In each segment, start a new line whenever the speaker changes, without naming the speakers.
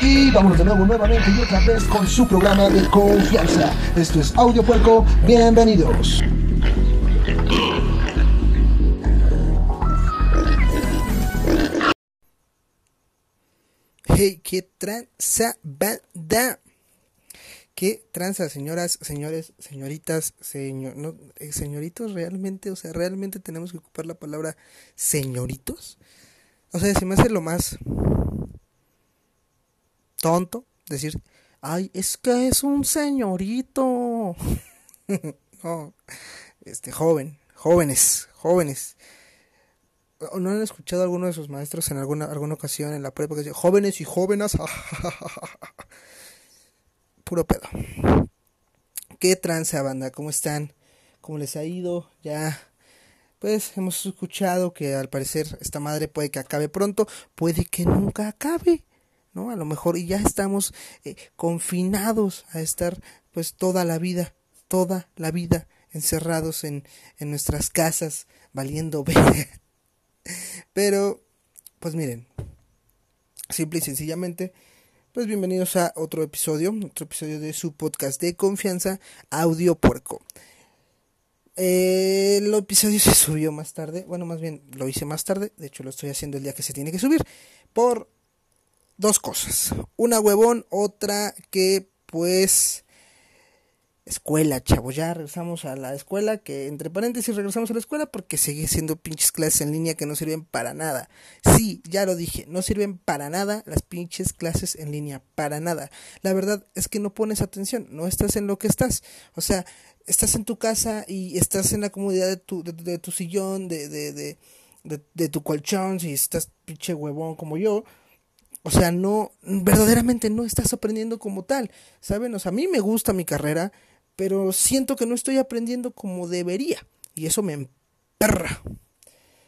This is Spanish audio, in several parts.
Y vamos de nuevo nuevamente y otra vez con su programa de confianza. Esto es Audio Puerco, bienvenidos.
Hey, qué tranza banda. ¿Qué tranza, señoras, señores, señoritas, señor, eh, señoritos realmente? O sea, ¿realmente tenemos que ocupar la palabra señoritos? O sea, se me hace lo más tonto decir, ay, es que es un señorito. no, este, joven, jóvenes, jóvenes. ¿No han escuchado a alguno de sus maestros en alguna, alguna ocasión en la prepa que decía, jóvenes y jóvenes? Puro pedo. ¿Qué tranza, banda? ¿Cómo están? ¿Cómo les ha ido? Ya, pues hemos escuchado que al parecer esta madre puede que acabe pronto, puede que nunca acabe. A lo mejor y ya estamos eh, confinados a estar pues toda la vida, toda la vida encerrados en, en nuestras casas, valiendo Pero, pues miren, simple y sencillamente, pues bienvenidos a otro episodio, otro episodio de su podcast de confianza, Audio Puerco. El episodio se subió más tarde, bueno, más bien lo hice más tarde, de hecho lo estoy haciendo el día que se tiene que subir, por dos cosas. Una huevón, otra que pues escuela, chavo. Ya regresamos a la escuela, que entre paréntesis regresamos a la escuela porque sigue siendo pinches clases en línea que no sirven para nada. Sí, ya lo dije, no sirven para nada las pinches clases en línea, para nada. La verdad es que no pones atención, no estás en lo que estás. O sea, estás en tu casa y estás en la comodidad de tu, de, tu sillón, de, de, de, de tu colchón, si estás pinche huevón como yo. O sea, no, verdaderamente no estás aprendiendo como tal, ¿saben? O sea, a mí me gusta mi carrera, pero siento que no estoy aprendiendo como debería. Y eso me emperra.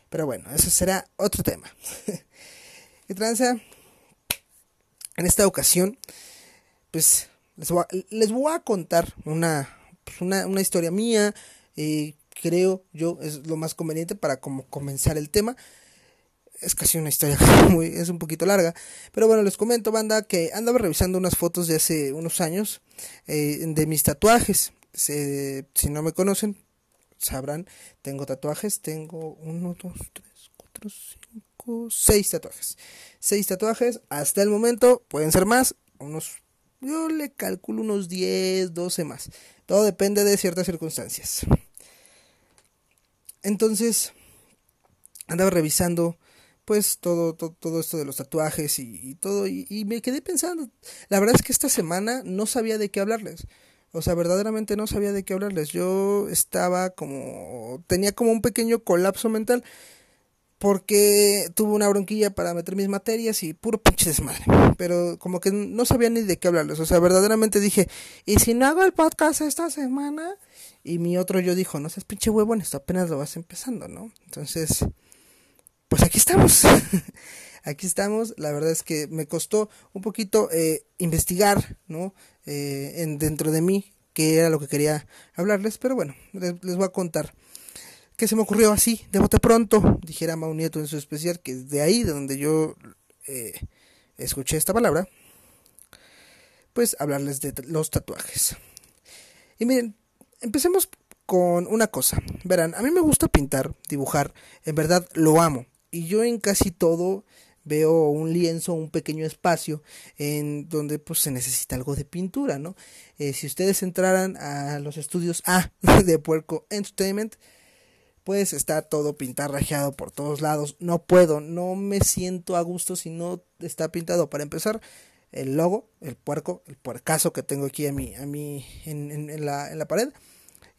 Pero bueno, ese será otro tema. ¿Qué tranza? En esta ocasión, pues les voy a, contar una, pues, una, una, historia mía. Eh, creo yo es lo más conveniente para como comenzar el tema es casi una historia muy, es un poquito larga. Pero bueno, les comento, banda, que andaba revisando unas fotos de hace unos años eh, de mis tatuajes. si no me conocen, sabrán, tengo tatuajes, tengo uno, dos, tres, cuatro, cinco, seis tatuajes. Seis tatuajes, hasta el momento, pueden ser más, unos, yo le calculo unos 10, 12 más. Todo depende de ciertas circunstancias. Entonces, andaba revisando pues todo, todo, todo esto de los tatuajes y, todo, y, me quedé pensando, la verdad es que esta semana no sabía de qué hablarles. O sea, verdaderamente no sabía de qué hablarles. Yo estaba como, tenía como un pequeño colapso mental porque tuve una bronquilla para meter mis materias y puro pinche desmadre. Pero como que no sabía ni de qué hablarles. O sea, verdaderamente dije, ¿y si no hago el podcast esta semana? Y mi otro yo dijo, no seas pinche huevón, esto apenas lo vas empezando, ¿no? Entonces, pues aquí estamos. aquí estamos. La verdad es que me costó un poquito eh, investigar, ¿no? Eh, en, dentro de mí qué era lo que quería hablarles, pero bueno, les, voy a contar. Que se me ocurrió así, de bote pronto, dijera Mau Nieto en su especial, que es de ahí de donde yo eh, escuché esta palabra, pues hablarles de los tatuajes. Y miren, empecemos con una cosa. Verán, a mí me gusta pintar, dibujar, en verdad lo amo y yo en casi todo veo un lienzo, un pequeño espacio en donde pues se necesita algo de pintura, ¿no? Eh, si ustedes entraran a los estudios A de Puerco Entertainment, pues está todo pintarrajeado por todos lados. No puedo, no me siento a gusto si no está pintado. Para empezar, el logo, el puerco, el puercazo que tengo aquí a mí, a mí en, en, la, en la pared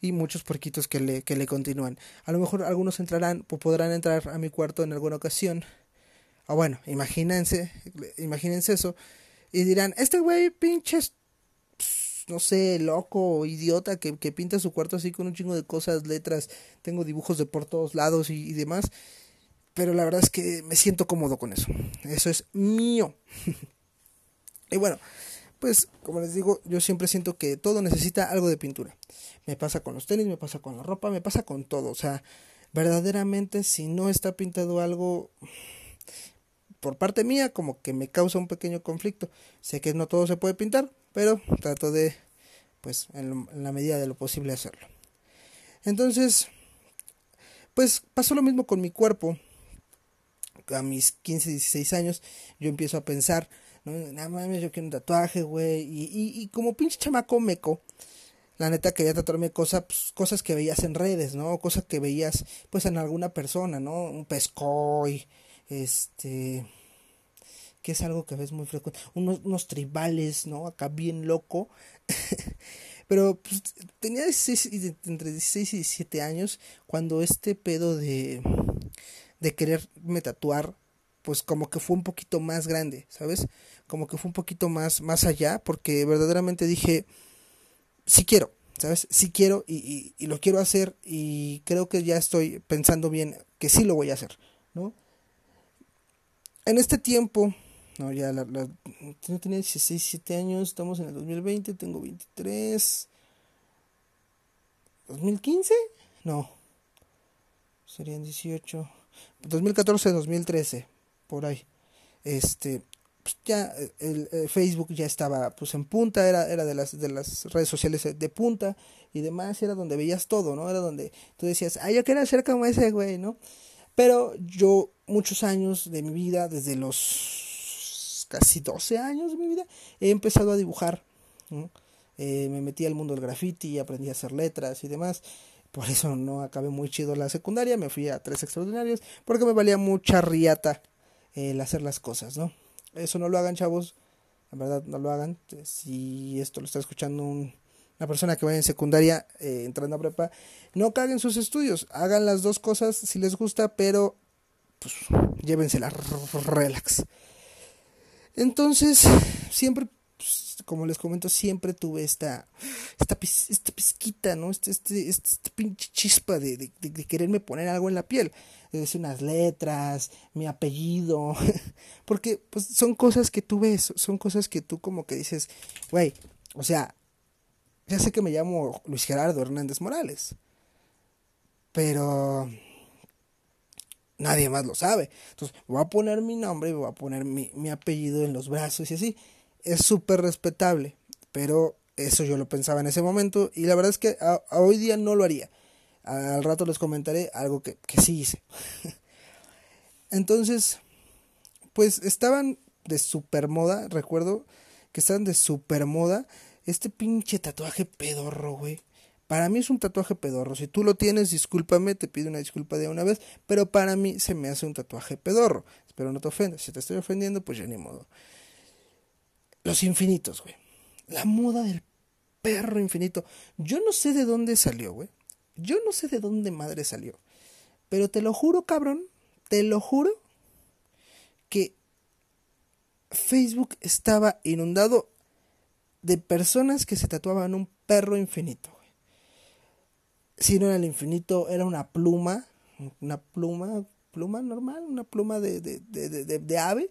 y muchos puerquitos que le, que le continúan. A lo mejor algunos entrarán o podrán entrar a mi cuarto en alguna ocasión. O bueno, imagínense, imagínense eso. Y dirán, este güey pinches, no sé, loco, idiota, que, que, pinta su cuarto así con un chingo de cosas, letras, tengo dibujos de por todos lados y demás. Pero la verdad es que me siento cómodo con eso. Eso es mío. y bueno, pues como les digo, yo siempre siento que todo necesita algo de pintura. Me pasa con los tenis, me pasa con la ropa, me pasa con todo. O sea, verdaderamente si no está pintado algo, por parte mía como que me causa un pequeño conflicto. Sé que no todo se puede pintar, pero trato de, pues, en, la medida de lo posible hacerlo. Entonces, pues pasó lo mismo con mi cuerpo. A mis 15, 16 años, yo empiezo a pensar, no, nada más yo quiero un tatuaje, güey. Y, y, y, como pinche chamaco meco, la neta quería tatuarme cosas, pues, cosas que veías en redes, ¿no? Cosas que veías, pues, en alguna persona, ¿no? Un pescoy, este que es algo que ves muy frecuente, unos, unos tribales, ¿no? Acá bien loco. Pero pues, tenía 16, entre 16 y 17 años cuando este pedo de, de quererme tatuar, pues como que fue un poquito más grande, ¿sabes? Como que fue un poquito más, más allá, porque verdaderamente dije, sí quiero, ¿sabes? Sí quiero y, y, lo quiero hacer y creo que ya estoy pensando bien que sí lo voy a hacer, ¿no? en este tiempo, no, ya la, la, tenía 16, 17 años, estamos en el 2020, tengo 23. ¿2015? No. Serían 18. 2014, 2013, por ahí. Este, pues ya el, Facebook ya estaba pues en punta, era, era de las de las redes sociales de punta y demás, era donde veías todo, ¿no? Era donde tú decías, "Ah, yo quiero ser como ese güey", ¿no? Pero yo muchos años de mi vida, desde los casi 12 años de mi vida, he empezado a dibujar. Eh, me metí al mundo del graffiti, aprendí a hacer letras y demás. Por eso no acabé muy chido la secundaria, me fui a tres extraordinarios, porque me valía mucha riata el hacer las cosas, ¿no? Eso no lo hagan, chavos. En verdad, no lo hagan. Si esto lo está escuchando un, una persona que vaya en secundaria eh, entrando a prepa, no caguen sus estudios, hagan las dos cosas si les gusta, pero pues llévensela relax. Entonces, siempre, pues, como les comento, siempre tuve esta, esta, esta pizquita, ¿no? Este, este, este, pinche chispa de, de, de, quererme poner algo en la piel. Decir unas letras, mi apellido. Porque, pues, son cosas que tú ves, son cosas que tú como que dices, güey, o sea, ya sé que me llamo Luis Gerardo Hernández Morales. Pero nadie más lo sabe. Entonces, voy a poner mi nombre, voy a poner mi, mi apellido en los brazos y así. Es súper respetable, pero eso yo lo pensaba en ese momento y la verdad es que a, hoy día no lo haría. Al rato les comentaré algo que, que sí hice. Entonces, pues estaban de super moda, recuerdo que estaban de super moda este pinche tatuaje pedorro, güey. Para mí es un tatuaje pedorro. Si tú lo tienes, discúlpame, te pido una disculpa de una vez. Pero para mí se me hace un tatuaje pedorro. Espero no te ofendas. Si te estoy ofendiendo, pues ya ni modo. Los infinitos, güey. La moda del perro infinito. Yo no sé de dónde salió, güey. Yo no sé de dónde madre salió. Pero te lo juro, cabrón. Te lo juro. Que Facebook estaba inundado de personas que se tatuaban un perro infinito. Güey. Si no era el infinito, era una pluma, una pluma, pluma normal, una pluma de, de, de, de, de ave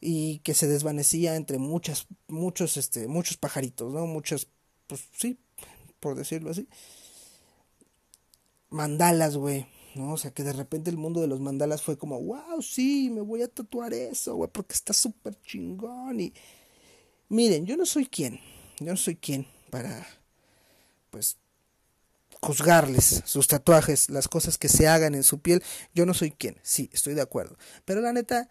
y que se desvanecía entre muchas, muchos, este, muchos pajaritos, ¿no? Muchos, pues sí, por decirlo así. Mandalas, güey. ¿no? O sea, que de repente el mundo de los mandalas fue como, wow, sí, me voy a tatuar eso, güey, porque está súper chingón. Y miren, yo no soy quien, yo no soy quien para, pues, juzgarles sus tatuajes, las cosas que se hagan en su piel. Yo no soy quien, sí, estoy de acuerdo. Pero la neta,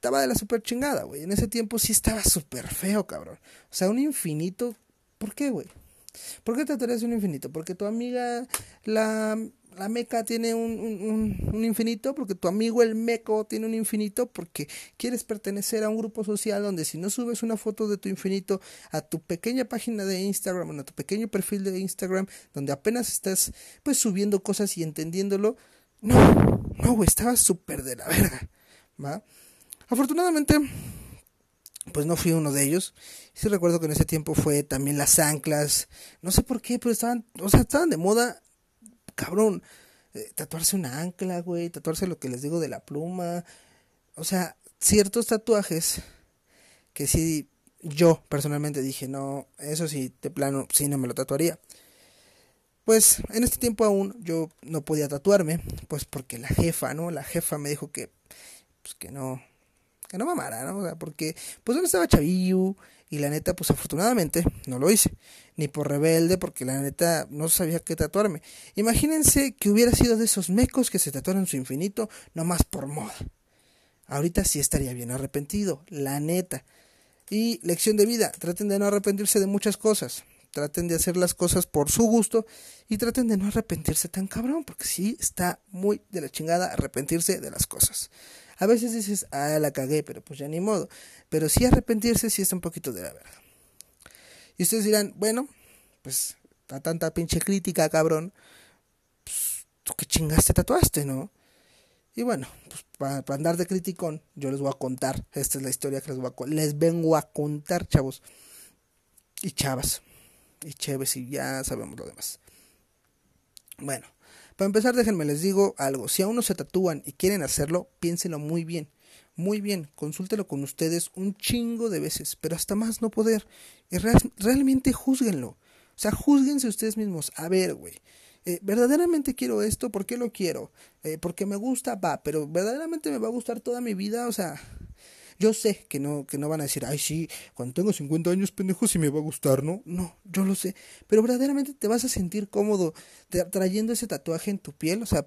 estaba de la super chingada, güey. En ese tiempo sí estaba súper feo, cabrón. O sea, un infinito, ¿por qué, güey? ¿Por qué tatuarías un infinito? Porque tu amiga, la, la meca tiene un, un, un, infinito, porque tu amigo el meco tiene un infinito, porque quieres pertenecer a un grupo social donde si no subes una foto de tu infinito a tu pequeña página de Instagram, a tu pequeño perfil de Instagram, donde apenas estás pues subiendo cosas y entendiéndolo, no, no, güey, estaba súper de la verga, ¿va? Afortunadamente, pues no fui uno de ellos. Sí recuerdo que en ese tiempo fue también las anclas. No sé por qué, pero estaban, o sea, estaban de moda, cabrón. Eh, tatuarse una ancla, güey, tatuarse lo que les digo de la pluma. O sea, ciertos tatuajes que sí yo personalmente dije, no, eso sí, de plano, sí no me lo tatuaría. Pues en este tiempo aún yo no podía tatuarme, pues porque la jefa, ¿no? La jefa me dijo que, pues que no, que no mamara, ¿no? O sea, porque pues uno estaba chavillo y la neta, pues afortunadamente no lo hice, ni por rebelde, porque la neta no sabía qué tatuarme. Imagínense que hubiera sido de esos mecos que se tatuaron su infinito nomás por moda. Ahorita sí estaría bien arrepentido, la neta. Y lección de vida, traten de no arrepentirse de muchas cosas. Traten de hacer las cosas por su gusto y traten de no arrepentirse tan cabrón, porque sí está muy de la chingada arrepentirse de las cosas. A veces dices, ah, la cagué, pero pues ya ni modo. Pero sí arrepentirse sí está un poquito de la verga. Y ustedes dirán, bueno, pues a tanta pinche crítica, cabrón, pues tú qué chingaste tatuaste, ¿no? Y bueno, pues para, andar de criticón, yo les voy a contar, esta es la historia que les voy a les vengo a contar, chavos. Y chavas. Y chéves, y ya sabemos lo demás. Bueno, para empezar, déjenme les digo algo. Si aún no se tatúan y quieren hacerlo, piénsenlo muy bien. Muy bien, consúltelo con ustedes un chingo de veces, pero hasta más no poder. Y realmente juzguenlo. O sea, juzguense ustedes mismos. A ver, güey. Eh, verdaderamente quiero esto, ¿por qué lo quiero? Eh, porque me gusta, va, pero verdaderamente me va a gustar toda mi vida, o sea, yo sé que no, que no van a decir, ay, sí, cuando tengo 50 años, pendejo, sí me va a gustar, ¿no? No, yo lo sé, pero verdaderamente te vas a sentir cómodo trayendo ese tatuaje en tu piel, o sea,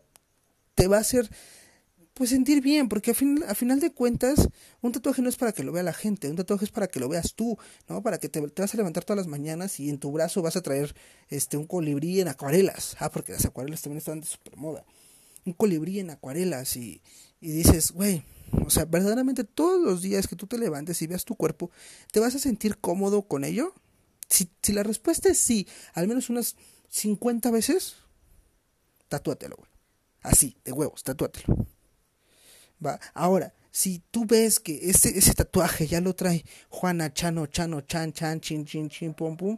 te va a hacer pues sentir bien, porque a, fin, a final de cuentas, un tatuaje no es para que lo vea la gente, un tatuaje es para que lo veas tú, ¿no? Para que te, te, vas a levantar todas las mañanas y en tu brazo vas a traer este un colibrí en acuarelas. Ah, porque las acuarelas también están de super moda. Un colibrí en acuarelas y, y dices, güey, o sea, verdaderamente todos los días que tú te levantes y veas tu cuerpo, ¿te vas a sentir cómodo con ello? Si, si la respuesta es sí, al menos unas 50 veces, tatúatelo. Así, de huevos, tatúatelo. Ahora, si tú ves que ese, ese tatuaje ya lo trae Juana, Chano, Chano, Chan, Chan, Chin, Chin, Chin, Pum, Pum,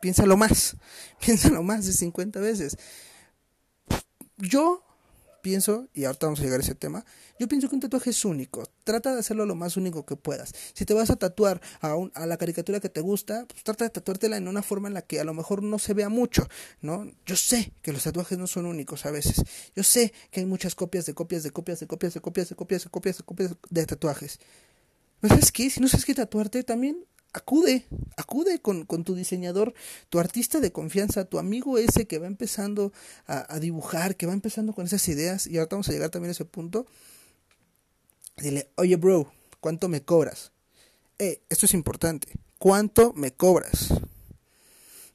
piénsalo más, piénsalo más de 50 veces. Yo pienso, y ahorita vamos a llegar a ese tema, yo pienso que un tatuaje es único. Trata de hacerlo lo más único que puedas. Si te vas a tatuar a, un, a la caricatura que te gusta, pues trata de tatuártela en una forma en la que a lo mejor no se vea mucho, ¿no? Yo sé que los tatuajes no son únicos a veces. Yo sé que hay muchas copias de copias de copias de copias de copias de copias de copias de copias de tatuajes. Pero ¿sabes qué? Si no sabes qué tatuarte, también acude, acude con, con, tu diseñador, tu artista de confianza, tu amigo ese que va empezando a, a, dibujar, que va empezando con esas ideas, y ahorita vamos a llegar también a ese punto. Dile, oye bro, ¿cuánto me cobras? Eh, esto es importante. ¿Cuánto me cobras?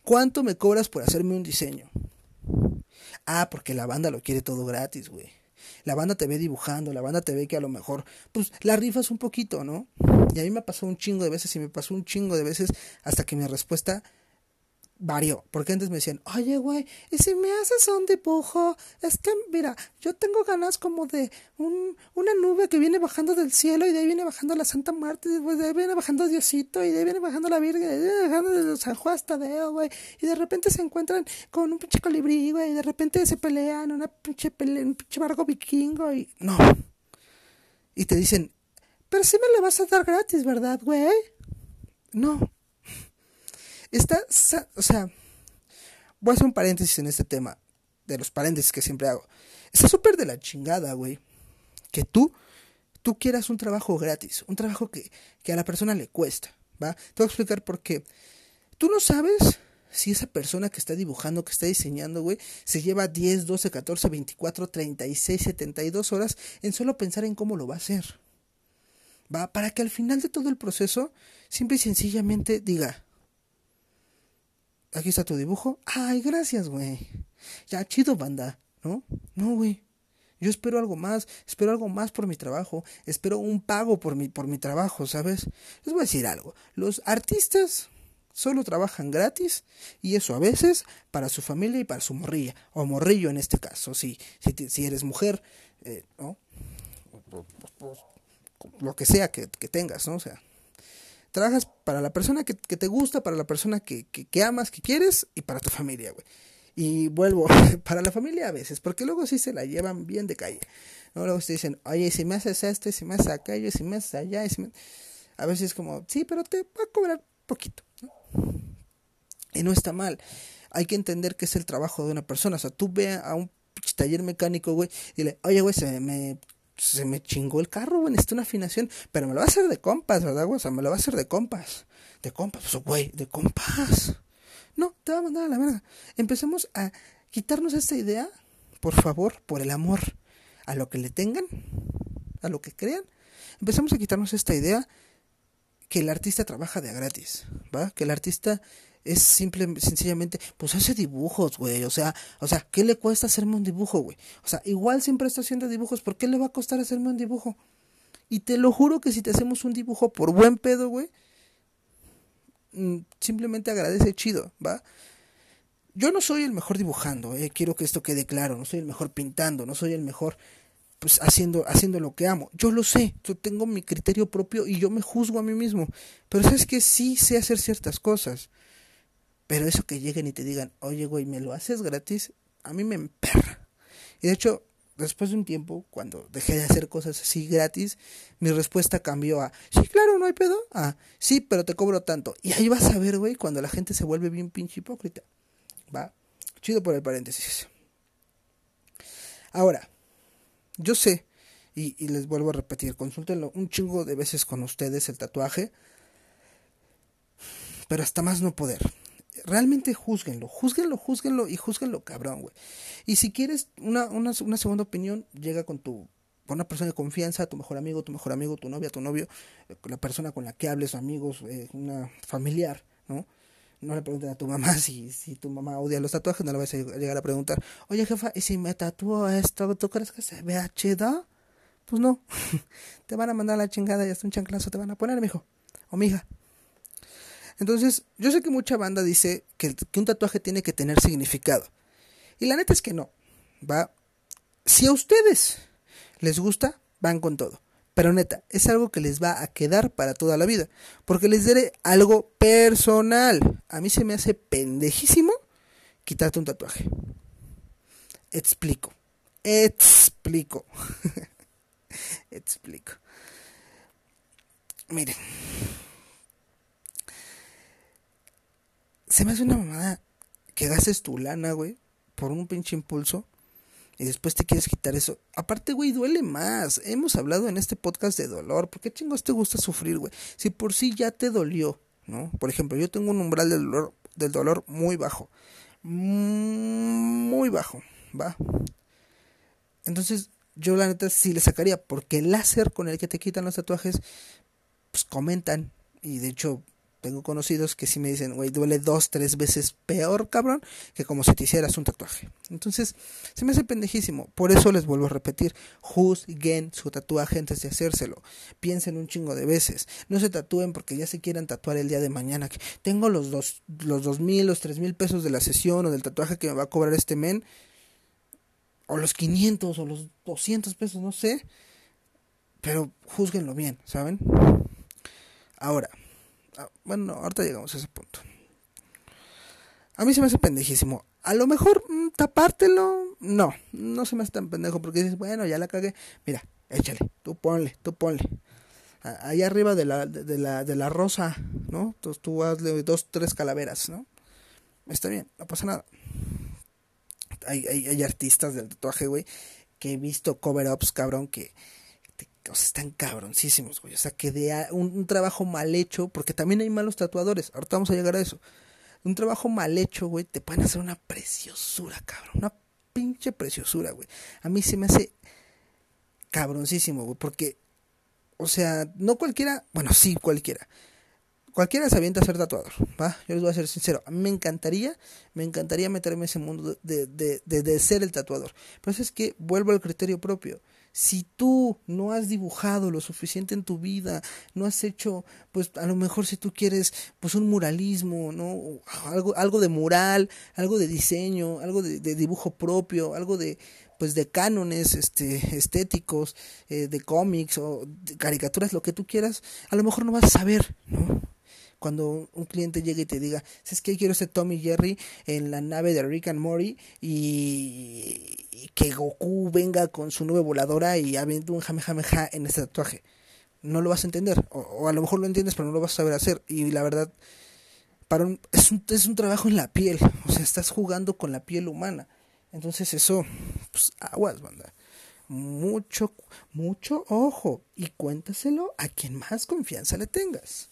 ¿Cuánto me cobras por hacerme un diseño? Ah, porque la banda lo quiere todo gratis, güey la banda te ve dibujando, la banda te ve que a lo mejor, pues la rifas un poquito, ¿no? Y a mí me pasó un chingo de veces y me pasó un chingo de veces hasta que mi respuesta varió. Porque antes me decían, oye, güey, ¿y si me haces un dibujo? Es que, mira, yo tengo ganas como de un, una nube que viene bajando del cielo y de ahí viene bajando la Santa Muerte, y de ahí viene bajando Diosito y de ahí viene bajando la Virgen, y de ahí viene bajando San Juan Tadeo, güey. Y de repente se encuentran con un pinche colibrí, güey, y de repente se pelean, una pinche pelea, un pinche barco vikingo y... No. Y te dicen, pero si me la vas a dar gratis, ¿verdad, güey? No. Está, o sea, voy a hacer un paréntesis en este tema, de los paréntesis que siempre hago. Está súper de la chingada, güey, que tú, tú quieras un trabajo gratis, un trabajo que, que a la persona le cuesta, ¿va? Te voy a explicar por qué. Tú no sabes si esa persona que está dibujando, que está diseñando, güey, se lleva 10, 12, 14, 24, 36, 72 horas en solo pensar en cómo lo va a hacer. ¿Va? Para que al final de todo el proceso, simple y sencillamente diga, aquí está tu dibujo. Ay, gracias, güey. Ya, chido, banda, ¿no? No, güey. Yo espero algo más, espero algo más por mi trabajo, espero un pago por mi, por mi trabajo, ¿sabes? Les voy a decir algo. Los artistas solo trabajan gratis y eso a veces para su familia y para su morrilla, o morrillo en este caso, sí, si, si eres mujer, eh, ¿no? Lo que sea que, que tengas, ¿no? O sea, Trabajas para la persona que, te gusta, para la persona que, que, amas, que quieres y para tu familia, güey. Y vuelvo, para la familia a veces, porque luego sí se la llevan bien de calle. ¿no? Luego te dicen, oye, si me haces este, si me haces aquello, si me haces allá, a veces es como, sí, pero te va a cobrar poquito. Y no está mal. Hay que entender que es el trabajo de una persona. O sea, tú ve a un taller mecánico, güey, y dile, oye, güey, se me se me chingó el carro, güey, necesito una afinación, pero me lo va a hacer de compas, ¿verdad, güey? O sea, me lo va a hacer de compas. De compas, pues, güey, de compas. No, te va a mandar a la verga. Empecemos a quitarnos esta idea, por favor, por el amor a lo que le tengan, a lo que crean. Empecemos a quitarnos esta idea que el artista trabaja de gratis, ¿va? Que el artista es simple, sencillamente, pues hace dibujos, güey. O sea, o sea, ¿qué le cuesta hacerme un dibujo, güey? O sea, igual siempre está haciendo dibujos, ¿por qué le va a costar hacerme un dibujo? Y te lo juro que si te hacemos un dibujo por buen pedo, güey, mm, simplemente agradece chido, ¿va? Yo no soy el mejor dibujando, eh, quiero que esto quede claro, no soy el mejor pintando, no soy el mejor pues haciendo, haciendo lo que amo. Yo lo sé, yo tengo mi criterio propio y yo me juzgo a mí mismo. Pero sabes que sí sé hacer ciertas cosas. Pero eso que lleguen y te digan, oye, güey, ¿me lo haces gratis? A mí me emperra. Y de hecho, después de un tiempo, cuando dejé de hacer cosas así gratis, mi respuesta cambió a, sí, claro, no hay pedo. Ah, sí, pero te cobro tanto. Y ahí vas a ver, güey, cuando la gente se vuelve bien pinche hipócrita. Va, chido por el paréntesis. Ahora, yo sé, y, y, les vuelvo a repetir, consúltenlo un chingo de veces con ustedes el tatuaje, pero hasta más no poder. Realmente juzguenlo, juzguenlo, juzguenlo y juzguenlo cabrón, güey. Y si quieres una, una, una segunda opinión, llega con tu con una persona de confianza, tu mejor amigo, tu mejor amigo, tu novia, tu novio, la persona con la que hables, amigos, eh, una familiar, ¿no? no le preguntes a tu mamá si, si tu mamá odia los tatuajes, no le vas a llegar a preguntar, oye jefa, ¿y si me tatúo esto, tú crees que se vea chido? Pues no, te van a mandar la chingada y hasta un chanclazo te van a poner, mijo, o mija. Entonces, yo sé que mucha banda dice que, un tatuaje tiene que tener significado. Y la neta es que no, va. Si a ustedes les gusta, van con todo. Pero neta, es algo que les va a quedar para toda la vida. Porque les diré algo personal. A mí se me hace pendejísimo quitarte un tatuaje. Explico. Explico. Explico. Miren. Se me hace una mamada que gastes tu lana, güey, por un pinche impulso y después te quieres quitar eso. Aparte, güey, duele más. Hemos hablado en este podcast de dolor. ¿Por qué chingos te gusta sufrir, güey? Si por sí ya te dolió, ¿no? Por ejemplo, yo tengo un umbral del dolor, del dolor muy bajo. Muy bajo, ¿va? Entonces, yo la neta sí le sacaría. Porque el láser con el que te quitan los tatuajes, pues comentan. Y de hecho, tengo conocidos que sí me dicen, güey, duele dos, tres veces peor, cabrón, que como si te hicieras un tatuaje. Entonces, se me hace pendejísimo. Por eso les vuelvo a repetir, juzguen su tatuaje antes de hacérselo. Piensen un chingo de veces. No se tatúen porque ya se quieran tatuar el día de mañana. Tengo los dos, los dos mil, los tres mil pesos de la sesión o del tatuaje que me va a cobrar este men. O los 500 o los 200 pesos, no sé. Pero juzguenlo bien, ¿saben? Ahora, Ah, bueno, ahorita llegamos a ese punto. A mí se me hace pendejísimo. A lo mejor mm, tapártelo, no, no se me hace tan pendejo porque dices, bueno, ya la cagué. Mira, échale, tú ponle, tú ponle. Ahí arriba de la, de, la, de la rosa, ¿no? Entonces tú hazle dos, tres calaveras, ¿no? Está bien, no pasa nada. Hay, hay, hay artistas del tatuaje, güey, que he visto cover-ups, cabrón, que o sea, están cabroncísimos, güey. O sea, que de un, trabajo mal hecho, porque también hay malos tatuadores. Ahorita vamos a llegar a eso. Un trabajo mal hecho, güey, te pueden hacer una preciosura, cabrón. Una pinche preciosura, güey. A mí se me hace cabroncísimo, güey, porque, o sea, no cualquiera, bueno, sí, cualquiera. Cualquiera se avienta a ser tatuador, ¿va? Yo les voy a ser sincero. A me encantaría, me encantaría meterme en ese mundo de, de, de, de ser el tatuador. Pero es que vuelvo al criterio propio si tú no has dibujado lo suficiente en tu vida, no has hecho, pues a lo mejor si tú quieres, pues un muralismo, ¿no? Algo, algo de mural, algo de diseño, algo de, dibujo propio, algo de, pues de cánones este, estéticos, eh, de cómics o de caricaturas, lo que tú quieras, a lo mejor no vas a saber, ¿no? Cuando un cliente llegue y te diga, es que quiero ese Tommy Jerry en la nave de Rick and Morty y, que Goku venga con su nube voladora y aviente un jamejameja en ese tatuaje. No lo vas a entender, o, a lo mejor lo entiendes, pero no lo vas a saber hacer. Y la verdad, para es, un, es un trabajo en la piel, o sea, estás jugando con la piel humana. Entonces eso, pues aguas, banda. mucho, mucho ojo y cuéntaselo a quien más confianza le tengas.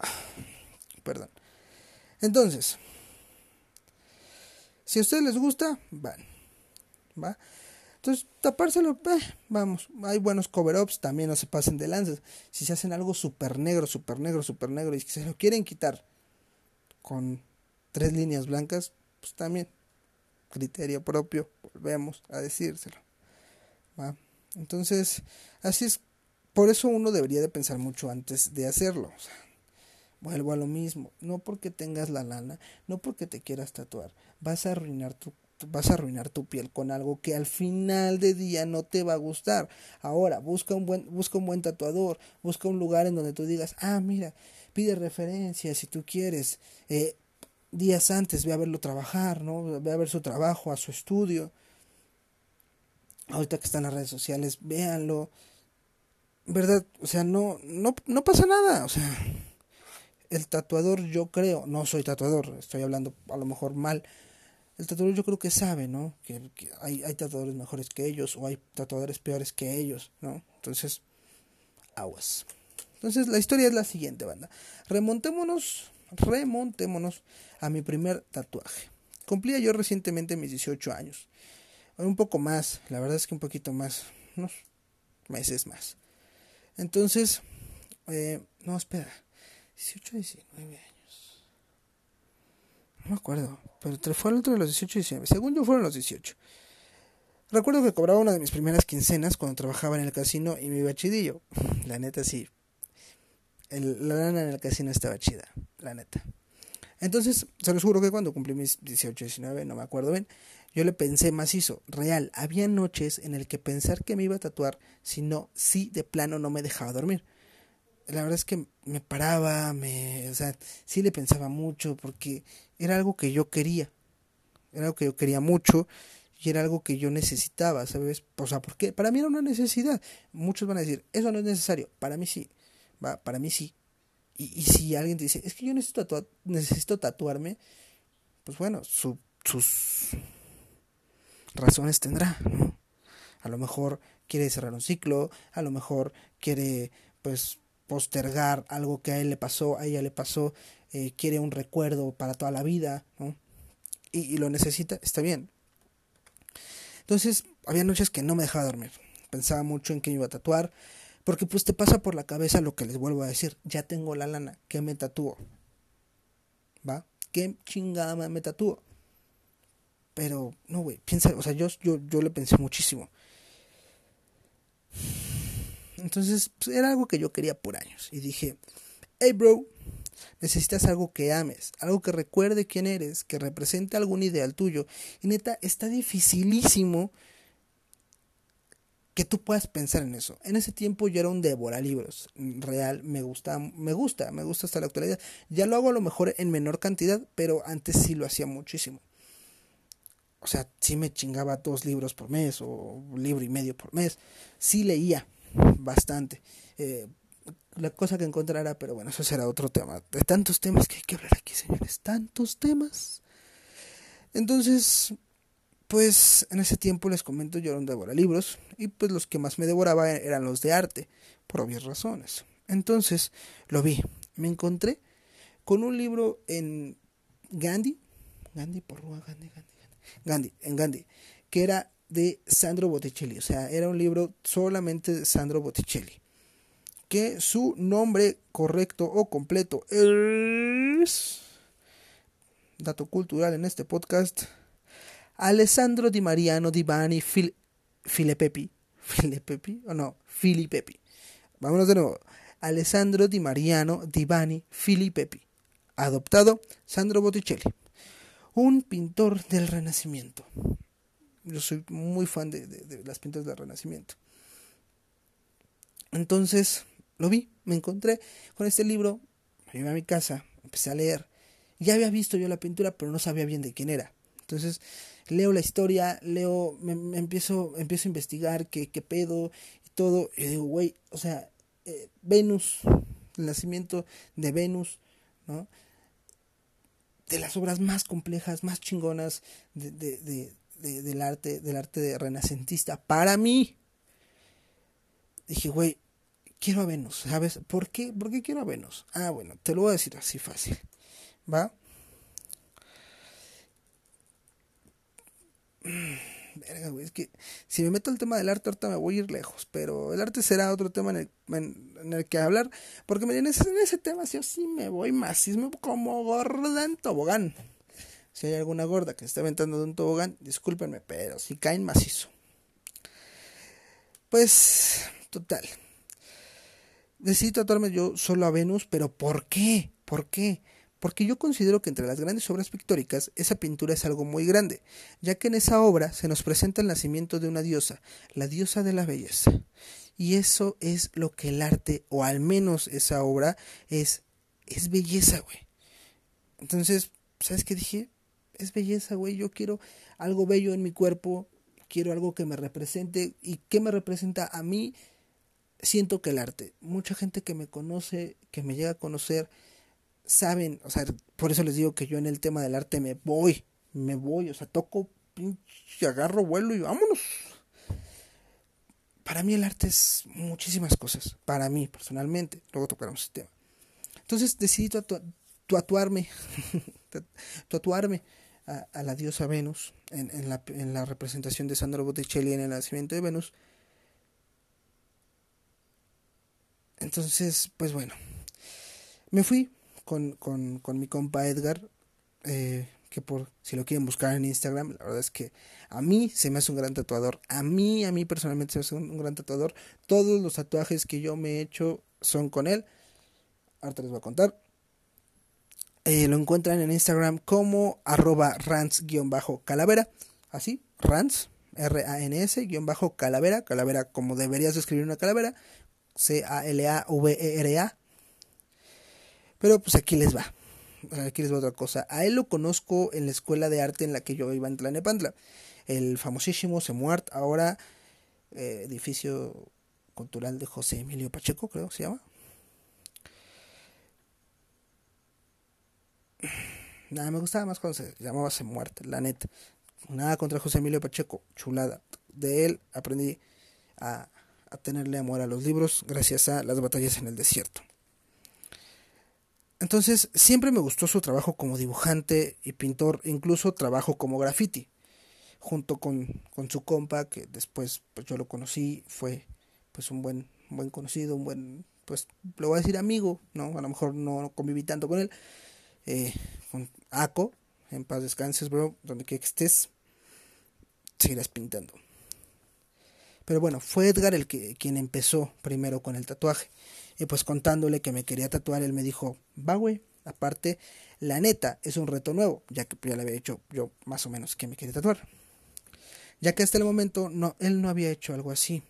Perdón. Entonces, si a ustedes les gusta, van. ¿Va? Entonces, tapárselo, eh, vamos. Hay buenos cover-ups, también no se pasen de lanzas. Si se hacen algo súper negro, súper negro, súper negro y se lo quieren quitar con tres líneas blancas, pues también criterio propio, volvemos a decírselo. ¿va? Entonces, así es, por eso uno debería de pensar mucho antes de hacerlo. Vuelvo a lo mismo, no porque tengas la lana, no porque te quieras tatuar, vas a arruinar tu vas a arruinar tu piel con algo que al final de día no te va a gustar. Ahora, busca un buen busca un buen tatuador, busca un lugar en donde tú digas, "Ah, mira, pide referencias si tú quieres, eh, días antes ve a verlo trabajar, ¿no? Ve a ver su trabajo, a su estudio. Ahorita que están las redes sociales, véanlo. ¿Verdad? O sea, no, no, no pasa nada. O sea, el tatuador yo creo, no soy tatuador, estoy hablando a lo mejor mal. El tatuador yo creo que sabe, ¿no? Que, hay, hay tatuadores mejores que ellos o hay tatuadores peores que ellos, ¿no? Entonces, aguas. Entonces, la historia es la siguiente, banda. Remontémonos remontémonos a mi primer tatuaje. Cumplía yo recientemente mis 18 años. Un poco más, la verdad es que un poquito más, unos meses más. Entonces, eh, no, espera, 18, 19 años. No me acuerdo, pero fue el otro de los 18 y 19. Según yo fueron los 18. Recuerdo que cobraba una de mis primeras quincenas cuando trabajaba en el casino y me iba chidillo. La neta sí, la lana en el casino estaba chida, la neta. Entonces, se los juro que cuando cumplí mis 18, 19, no me acuerdo bien, yo le pensé macizo, real. Había noches en el que pensar que me iba a tatuar, si no, si de plano no me dejaba dormir. La verdad es que me paraba, me, o sea, sí le pensaba mucho porque era algo que yo quería. Era algo que yo quería mucho y era algo que yo necesitaba, ¿sabes? O sea, porque para mí era una necesidad. Muchos van a decir, eso no es necesario. Para mí sí. ¿va? Para mí sí. Y, si alguien te dice, es que yo necesito, necesito tatuarme, pues bueno, su, sus razones tendrá, ¿no? A lo mejor quiere cerrar un ciclo, a lo mejor quiere, pues, postergar algo que a él le pasó, a ella le pasó, eh, quiere un recuerdo para toda la vida, ¿no? Y, lo necesita, está bien. Entonces, había noches que no me dejaba dormir. Pensaba mucho en me iba a tatuar, porque pues te pasa por la cabeza lo que les vuelvo a decir. Ya tengo la lana. ¿Qué me tatúo? ¿Va? ¿Qué chingada me tatúo? Pero, no, güey. Piensa, o sea, yo, yo, yo le pensé muchísimo. Entonces, pues, era algo que yo quería por años. Y dije, hey, bro, necesitas algo que ames, algo que recuerde quién eres, que represente algún ideal tuyo. Y neta, está dificilísimo que tú puedas pensar en eso. En ese tiempo yo era un devora libros, real, me gusta, me gusta, me gusta hasta la actualidad. Ya lo hago a lo mejor en menor cantidad, pero antes sí lo hacía muchísimo. O sea, sí me chingaba dos libros por mes o un libro y medio por mes. Sí leía bastante. Eh, la cosa que encontrara, pero bueno, eso será otro tema. De tantos temas que hay que hablar aquí, señores. Tantos temas. Entonces, pues en ese tiempo les comento yo un devora libros y pues los que más me devoraba eran los de arte, por obvias razones. Entonces lo vi, me encontré con un libro en Gandhi, Gandhi por Gandhi, Gandhi, Gandhi, en Gandhi, que era de Sandro Botticelli, o sea, era un libro solamente de Sandro Botticelli, que su nombre correcto o completo es dato cultural en este podcast Alessandro Di Mariano Di Bani Fil o no, Filipepi. Vámonos de nuevo. Alessandro Di Mariano Di Bani Filipepi. Adoptado Sandro Botticelli. Un pintor del Renacimiento. Yo soy muy fan de, de, las pinturas del Renacimiento. Entonces lo vi, me encontré con este libro, me llevé a mi casa, empecé a leer. Ya había visto yo la pintura, pero no sabía bien de quién era. Entonces leo la historia, leo, me, empiezo, empiezo a investigar qué, qué pedo y todo. Y digo, güey, o sea, eh, Venus, el nacimiento de Venus, ¿no? De las obras más complejas, más chingonas de, de, del arte, del arte de renacentista. Para mí, dije, güey, quiero a Venus, ¿sabes? ¿Por qué? ¿Por qué quiero a Venus? Ah, bueno, te lo voy a decir así fácil. ¿Va? Verga, güey, es que si me meto el tema del arte, ahorita me voy a ir lejos. Pero el arte será otro tema en el, que hablar. Porque en ese, en ese tema yo sí me voy macismo como gorda en tobogán. Si hay alguna gorda que se está aventando de un tobogán, discúlpenme, pero si caen macizo. Pues, total. Decidí tatuarme yo solo a Venus, pero ¿por qué? ¿Por qué? porque yo considero que entre las grandes obras pictóricas esa pintura es algo muy grande, ya que en esa obra se nos presenta el nacimiento de una diosa, la diosa de la belleza. Y eso es lo que el arte, o al menos esa obra, es, es belleza, güey. Entonces, ¿sabes qué dije? Es belleza, güey. Yo quiero algo bello en mi cuerpo, quiero algo que me represente. ¿Y qué me representa a mí? Siento que el arte. Mucha gente que me conoce, que me llega a conocer, saben, o sea, por eso les digo que yo en el tema del arte me voy, me voy, o sea, toco, pinche, agarro vuelo y vámonos. Para mí el arte es muchísimas cosas, para mí personalmente, luego tocaremos ese tema. Entonces decidí tatuarme, tatuarme a, la diosa Venus en, en, la, en la representación de Sandro Botticelli en el nacimiento de Venus. Entonces, pues bueno, me fui, con, con, con mi compa Edgar, eh, que por si lo quieren buscar en Instagram, la verdad es que a mí se me hace un gran tatuador, a mí, a mí personalmente se me hace un, gran tatuador, todos los tatuajes que yo me he hecho son con él, ahorita les voy a contar. Eh, lo encuentran en Instagram como arroba rans-calavera, así, rans, R-A-N-S, guion bajo calavera, calavera como deberías escribir una calavera, C-A-L-A-V-E-R-A, pero pues aquí les va. Aquí les va otra cosa. A él lo conozco en la escuela de arte en la que yo iba en Tlanepantla. El famosísimo Semuart, ahora eh, edificio cultural de José Emilio Pacheco, creo que se llama. Nada, me gustaba más cuando se llamaba Semuart, la neta. Nada contra José Emilio Pacheco, chulada. De él aprendí a, a tenerle amor a los libros gracias a las batallas en el desierto. Entonces, siempre me gustó su trabajo como dibujante y pintor, incluso trabajo como graffiti, junto con, con su compa, que después pues, yo lo conocí, fue pues un buen, buen conocido, un buen, pues lo voy a decir amigo, ¿no? A lo mejor no conviví tanto con él, eh, con Aco, en paz descanses, bro, donde que estés, seguirás pintando. Pero bueno, fue Edgar el que quien empezó primero con el tatuaje. Y pues contándole que me quería tatuar, él me dijo, va, güey. Aparte, la neta es un reto nuevo, ya que ya le había dicho yo más o menos que me quería tatuar. Ya que hasta el momento no, él no había hecho algo así.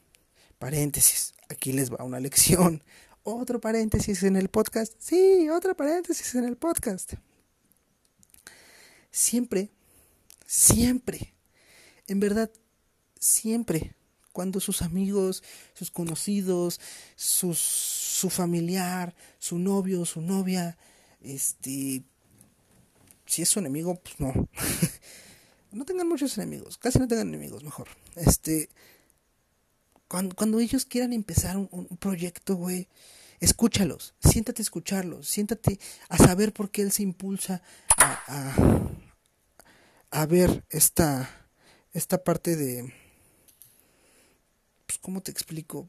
Paréntesis, aquí les va una lección. Otro paréntesis en el podcast. Sí, otro paréntesis en el podcast. Siempre, siempre, en verdad, siempre, cuando sus amigos, sus conocidos, sus su familiar, su novio, su novia, este, si es su enemigo, pues no. no tengan muchos enemigos, casi no tengan enemigos, mejor. Este, cuando, cuando ellos quieran empezar un, un proyecto, güey, escúchalos, siéntate a escucharlos, siéntate a saber por qué él se impulsa a, a, ver esta, esta parte de, pues, ¿cómo te explico?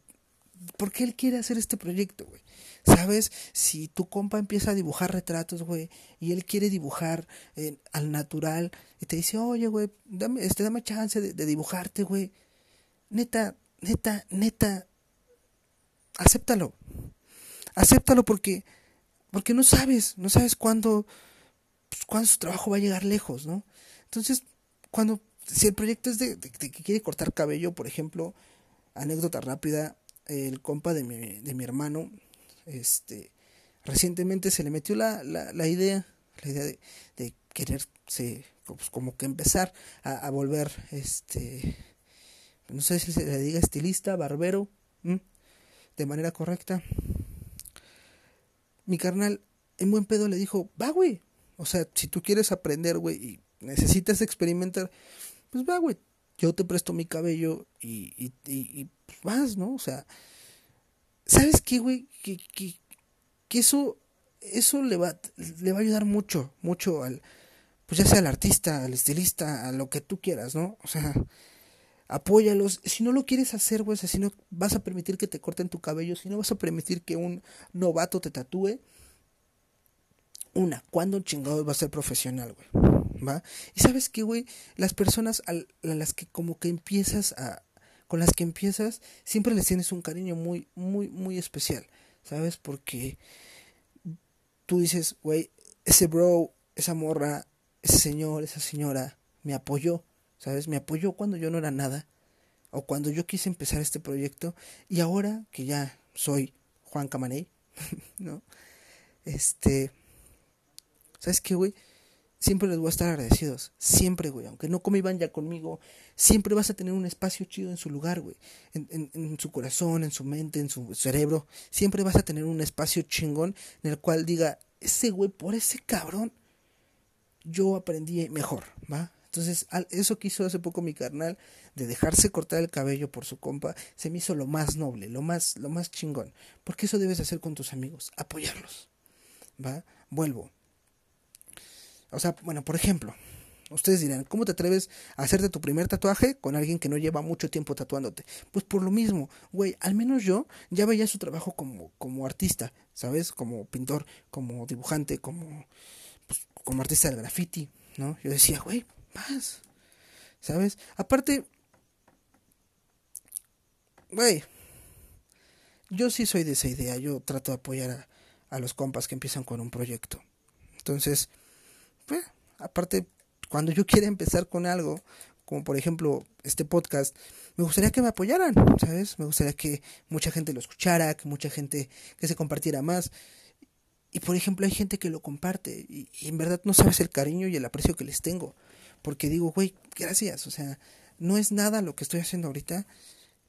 ¿Por qué él quiere hacer este proyecto, güey? ¿Sabes? Si tu compa empieza a dibujar retratos, güey, y él quiere dibujar eh, al natural, y te dice, oye, güey, dame, este, dame chance de, de dibujarte, güey. Neta, neta, neta, acéptalo. Acéptalo porque, porque no sabes, no sabes cuándo, pues, cuándo su trabajo va a llegar lejos, ¿no? Entonces, cuando, si el proyecto es de, de que quiere cortar cabello, por ejemplo, anécdota rápida, el compa de mi, de mi hermano, este, recientemente se le metió la, la, la idea, la idea de, de quererse, pues, como que empezar a, a, volver, este, no sé si se le diga estilista, barbero, de manera correcta. Mi carnal, en buen pedo, le dijo, va, güey, o sea, si tú quieres aprender, güey, y necesitas experimentar, pues va, güey, yo te presto mi cabello y, y, y, pues vas, ¿no? O sea, ¿sabes qué, güey? Que, que, que eso, eso le va, le va a ayudar mucho, mucho al, pues ya sea al artista, al estilista, a lo que tú quieras, ¿no? O sea, apóyalos. Si no lo quieres hacer, güey, si no vas a permitir que te corten tu cabello, si no vas a permitir que un novato te tatúe, una, ¿cuándo chingado va a ser profesional, güey? ¿Va? Y sabes qué, güey, las personas a las que como que empiezas a, con las que empiezas, siempre les tienes un cariño muy, muy, muy especial, ¿sabes? Porque tú dices, güey, ese bro, esa morra, ese señor, esa señora, me apoyó, ¿sabes? Me apoyó cuando yo no era nada, o cuando yo quise empezar este proyecto, y ahora que ya soy Juan Camaney, ¿no? Este, ¿sabes qué, güey? Siempre les voy a estar agradecidos, siempre, güey, aunque no convivan ya conmigo, siempre vas a tener un espacio chido en su lugar, güey, en, en, en su corazón, en su mente, en su cerebro, siempre vas a tener un espacio chingón en el cual diga, ese güey, por ese cabrón, yo aprendí mejor, ¿va? Entonces, eso que hizo hace poco mi carnal, de dejarse cortar el cabello por su compa, se me hizo lo más noble, lo más, lo más chingón. Porque eso debes hacer con tus amigos, apoyarlos. ¿Va? Vuelvo. O sea, bueno, por ejemplo, ustedes dirán, ¿cómo te atreves a hacerte tu primer tatuaje con alguien que no lleva mucho tiempo tatuándote? Pues por lo mismo, güey, al menos yo ya veía su trabajo como, como artista, ¿sabes? Como pintor, como dibujante, como, pues, como artista del graffiti, ¿no? Yo decía, güey, más. ¿Sabes? Aparte, güey, yo sí soy de esa idea. Yo trato de apoyar a, los compas que empiezan con un proyecto. Entonces, pues, aparte, cuando yo quiera empezar con algo, como por ejemplo este podcast, me gustaría que me apoyaran, ¿sabes? Me gustaría que mucha gente lo escuchara, que mucha gente que se compartiera más. Y por ejemplo, hay gente que lo comparte y, y en verdad no sabes el cariño y el aprecio que les tengo porque digo, güey, gracias, o sea, no es nada lo que estoy haciendo ahorita,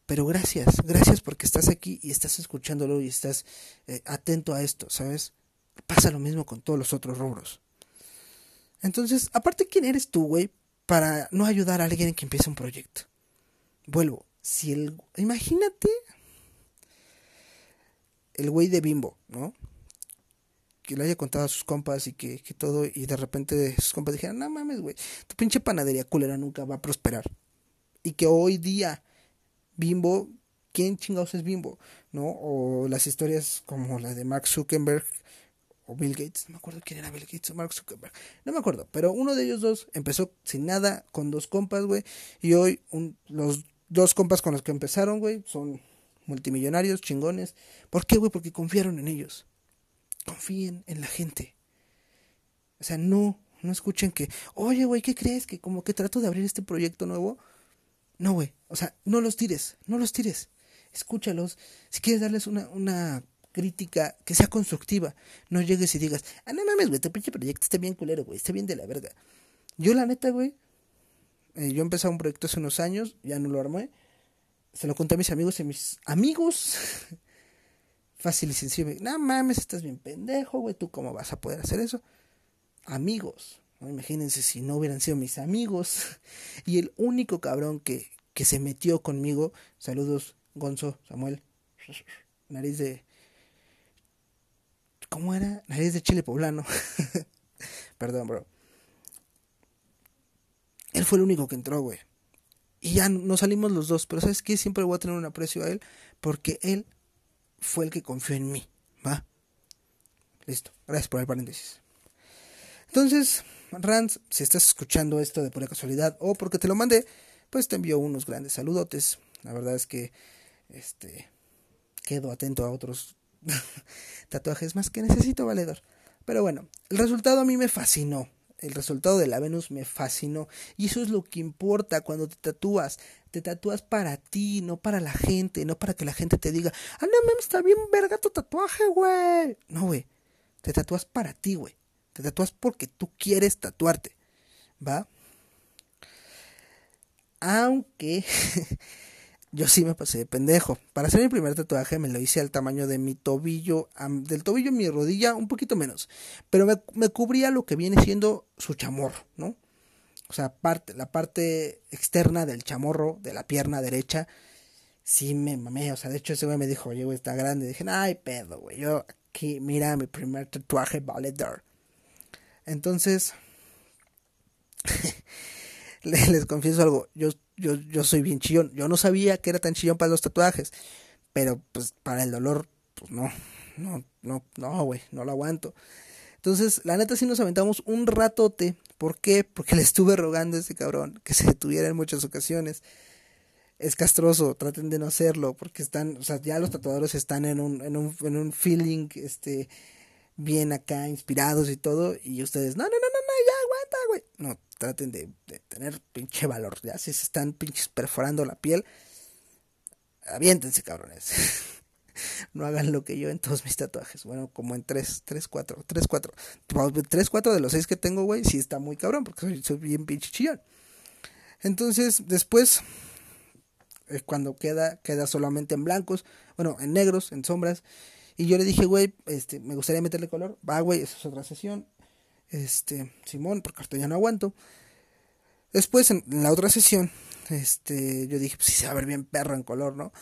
pero gracias, gracias porque estás aquí y estás escuchándolo y estás eh, atento a esto, ¿sabes? Pasa lo mismo con todos los otros rubros. Entonces, aparte, ¿quién eres tú, güey, para no ayudar a alguien que empieza un proyecto? Vuelvo, si el... Imagínate el güey de Bimbo, ¿no? Que le haya contado a sus compas y que, que todo, y de repente sus compas dijeran, no mames, güey, tu pinche panadería culera nunca va a prosperar. Y que hoy día, Bimbo, ¿quién chingados es Bimbo? ¿No? O las historias como la de Mark Zuckerberg o Bill Gates, no me acuerdo quién era Bill Gates o Mark Zuckerberg, no me acuerdo, pero uno de ellos dos empezó sin nada, con dos compas, güey, y hoy un, los dos compas con los que empezaron, güey, son multimillonarios, chingones. ¿Por qué, güey? Porque confiaron en ellos confíen en la gente. O sea, no, no escuchen que, oye, güey, ¿qué crees? Que como que trato de abrir este proyecto nuevo. No, güey, o sea, no los tires, no los tires. Escúchalos. Si quieres darles una, una crítica que sea constructiva, no llegues y digas, ah, no mames, güey, tu pinche proyecto está bien culero, güey, está bien de la verga. Yo, la neta, güey, eh, yo empecé un proyecto hace unos años, ya no lo armé. Se lo conté a mis amigos y mis amigos Fácil y sencillo. No mames, estás bien pendejo, güey. ¿Tú cómo vas a poder hacer eso? Amigos. Imagínense si no hubieran sido mis amigos. Y el único cabrón que, que se metió conmigo. Saludos, Gonzo, Samuel. Nariz de. ¿Cómo era? Nariz de chile poblano. Perdón, bro. Él fue el único que entró, güey. Y ya nos salimos los dos. Pero ¿sabes qué? Siempre voy a tener un aprecio a él. Porque él fue el que confió en mí, ¿va? Listo, gracias por el paréntesis. Entonces, Rans, si estás escuchando esto de pura casualidad o porque te lo mandé, pues te envío unos grandes saludotes. La verdad es que este quedo atento a otros tatuajes más que necesito, valedor. Pero bueno, el resultado a mí me fascinó el resultado de la Venus me fascinó. Y eso es lo que importa cuando te tatúas. Te tatúas para ti, no para la gente, no para que la gente te diga, ah, no mames, está bien verga tu tatuaje, güey. No, güey. Te tatúas para ti, güey. Te tatúas porque tú quieres tatuarte. ¿Va? Aunque yo sí me pasé de pendejo. Para hacer mi primer tatuaje me lo hice al tamaño de mi tobillo, del tobillo a mi rodilla, un poquito menos. Pero me, cubría lo que viene siendo su chamorro, ¿no? o sea, la parte externa del chamorro, de la pierna derecha, sí me mamé, o sea, de hecho ese güey me dijo, oye, güey, está grande, dije, ay, pedo, güey, yo aquí, mira, mi primer tatuaje valedor. Entonces, les, confieso algo, yo, yo, yo soy bien chillón, yo no sabía que era tan chillón para los tatuajes, pero pues para el dolor, pues no, no, no, no, güey, no lo aguanto. Entonces, la neta sí nos aventamos un ratote. ¿Por qué? Porque le estuve rogando a ese cabrón que se detuviera en muchas ocasiones. Es castroso, traten de no hacerlo, porque están, o sea, ya los tatuadores están en un, en un, en un feeling, este, bien acá, inspirados y todo, y ustedes, no, no, no, no, no, ya aguanta, güey. No, traten de, tener pinche valor, ya si se están pinches perforando la piel, aviéntense, cabrones. no hagan lo que yo en todos mis tatuajes. Bueno, como en 3, 3, 4, 3, 4. 3, 4 de los 6 que tengo, güey, sí está muy cabrón, porque soy, bien pinche chillón. Entonces, después, eh, cuando queda, queda solamente en blancos, bueno, en negros, en sombras. Y yo le dije, güey, este, me gustaría meterle color. Va, güey, esa es otra sesión. Este, Simón, porque ahorita ya no aguanto. Después, en, la otra sesión, este, yo dije, pues sí se va a ver bien perro en color, ¿no?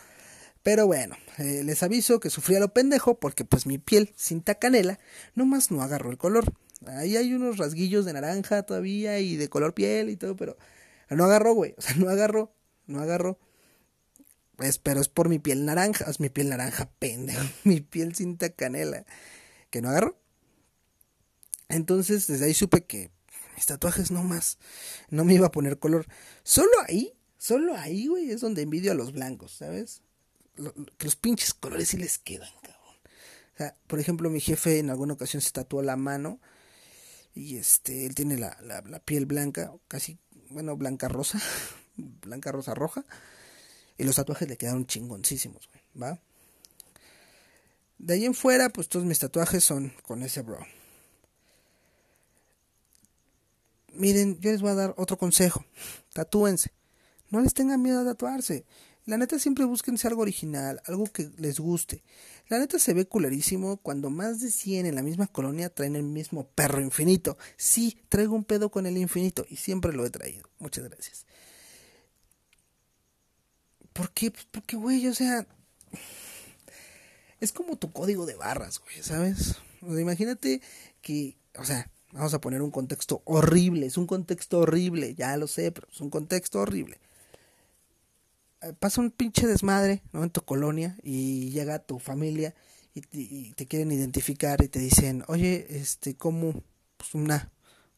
Pero bueno, eh, les aviso que sufría lo pendejo porque pues mi piel, cinta canela, nomás no agarró el color. Ahí hay unos rasguillos de naranja todavía y de color piel y todo, pero no agarró, güey. O sea, no agarró, no agarró. Pero es por mi piel naranja, es mi piel naranja, pendejo. Mi piel cinta canela, que no agarró. Entonces, desde ahí supe que mis tatuajes no más, no me iba a poner color. Solo ahí, solo ahí, güey, es donde envidio a los blancos, ¿sabes? que los pinches colores sí les quedan, cabrón. O sea, por ejemplo, mi jefe en alguna ocasión se tatuó la mano y este, él tiene la, la, piel blanca, casi, bueno, blanca rosa, blanca rosa roja, y los tatuajes le quedaron chingoncísimos, güey, ¿va? De ahí en fuera, pues todos mis tatuajes son con ese bro. Miren, yo les voy a dar otro consejo. Tatúense. No les tengan miedo a tatuarse. La neta siempre búsquense algo original, algo que les guste. La neta se ve culerísimo cuando más de 100 en la misma colonia traen el mismo perro infinito. Sí, traigo un pedo con el infinito y siempre lo he traído. Muchas gracias. ¿Por qué? Pues porque, güey, o sea... Es como tu código de barras, güey, ¿sabes? imagínate que, o sea, vamos a poner un contexto horrible, es un contexto horrible, ya lo sé, pero es un contexto horrible eh, pasa un pinche desmadre, ¿no? En tu colonia y llega tu familia y, te quieren identificar y te dicen, oye, este, ¿cómo? Pues una,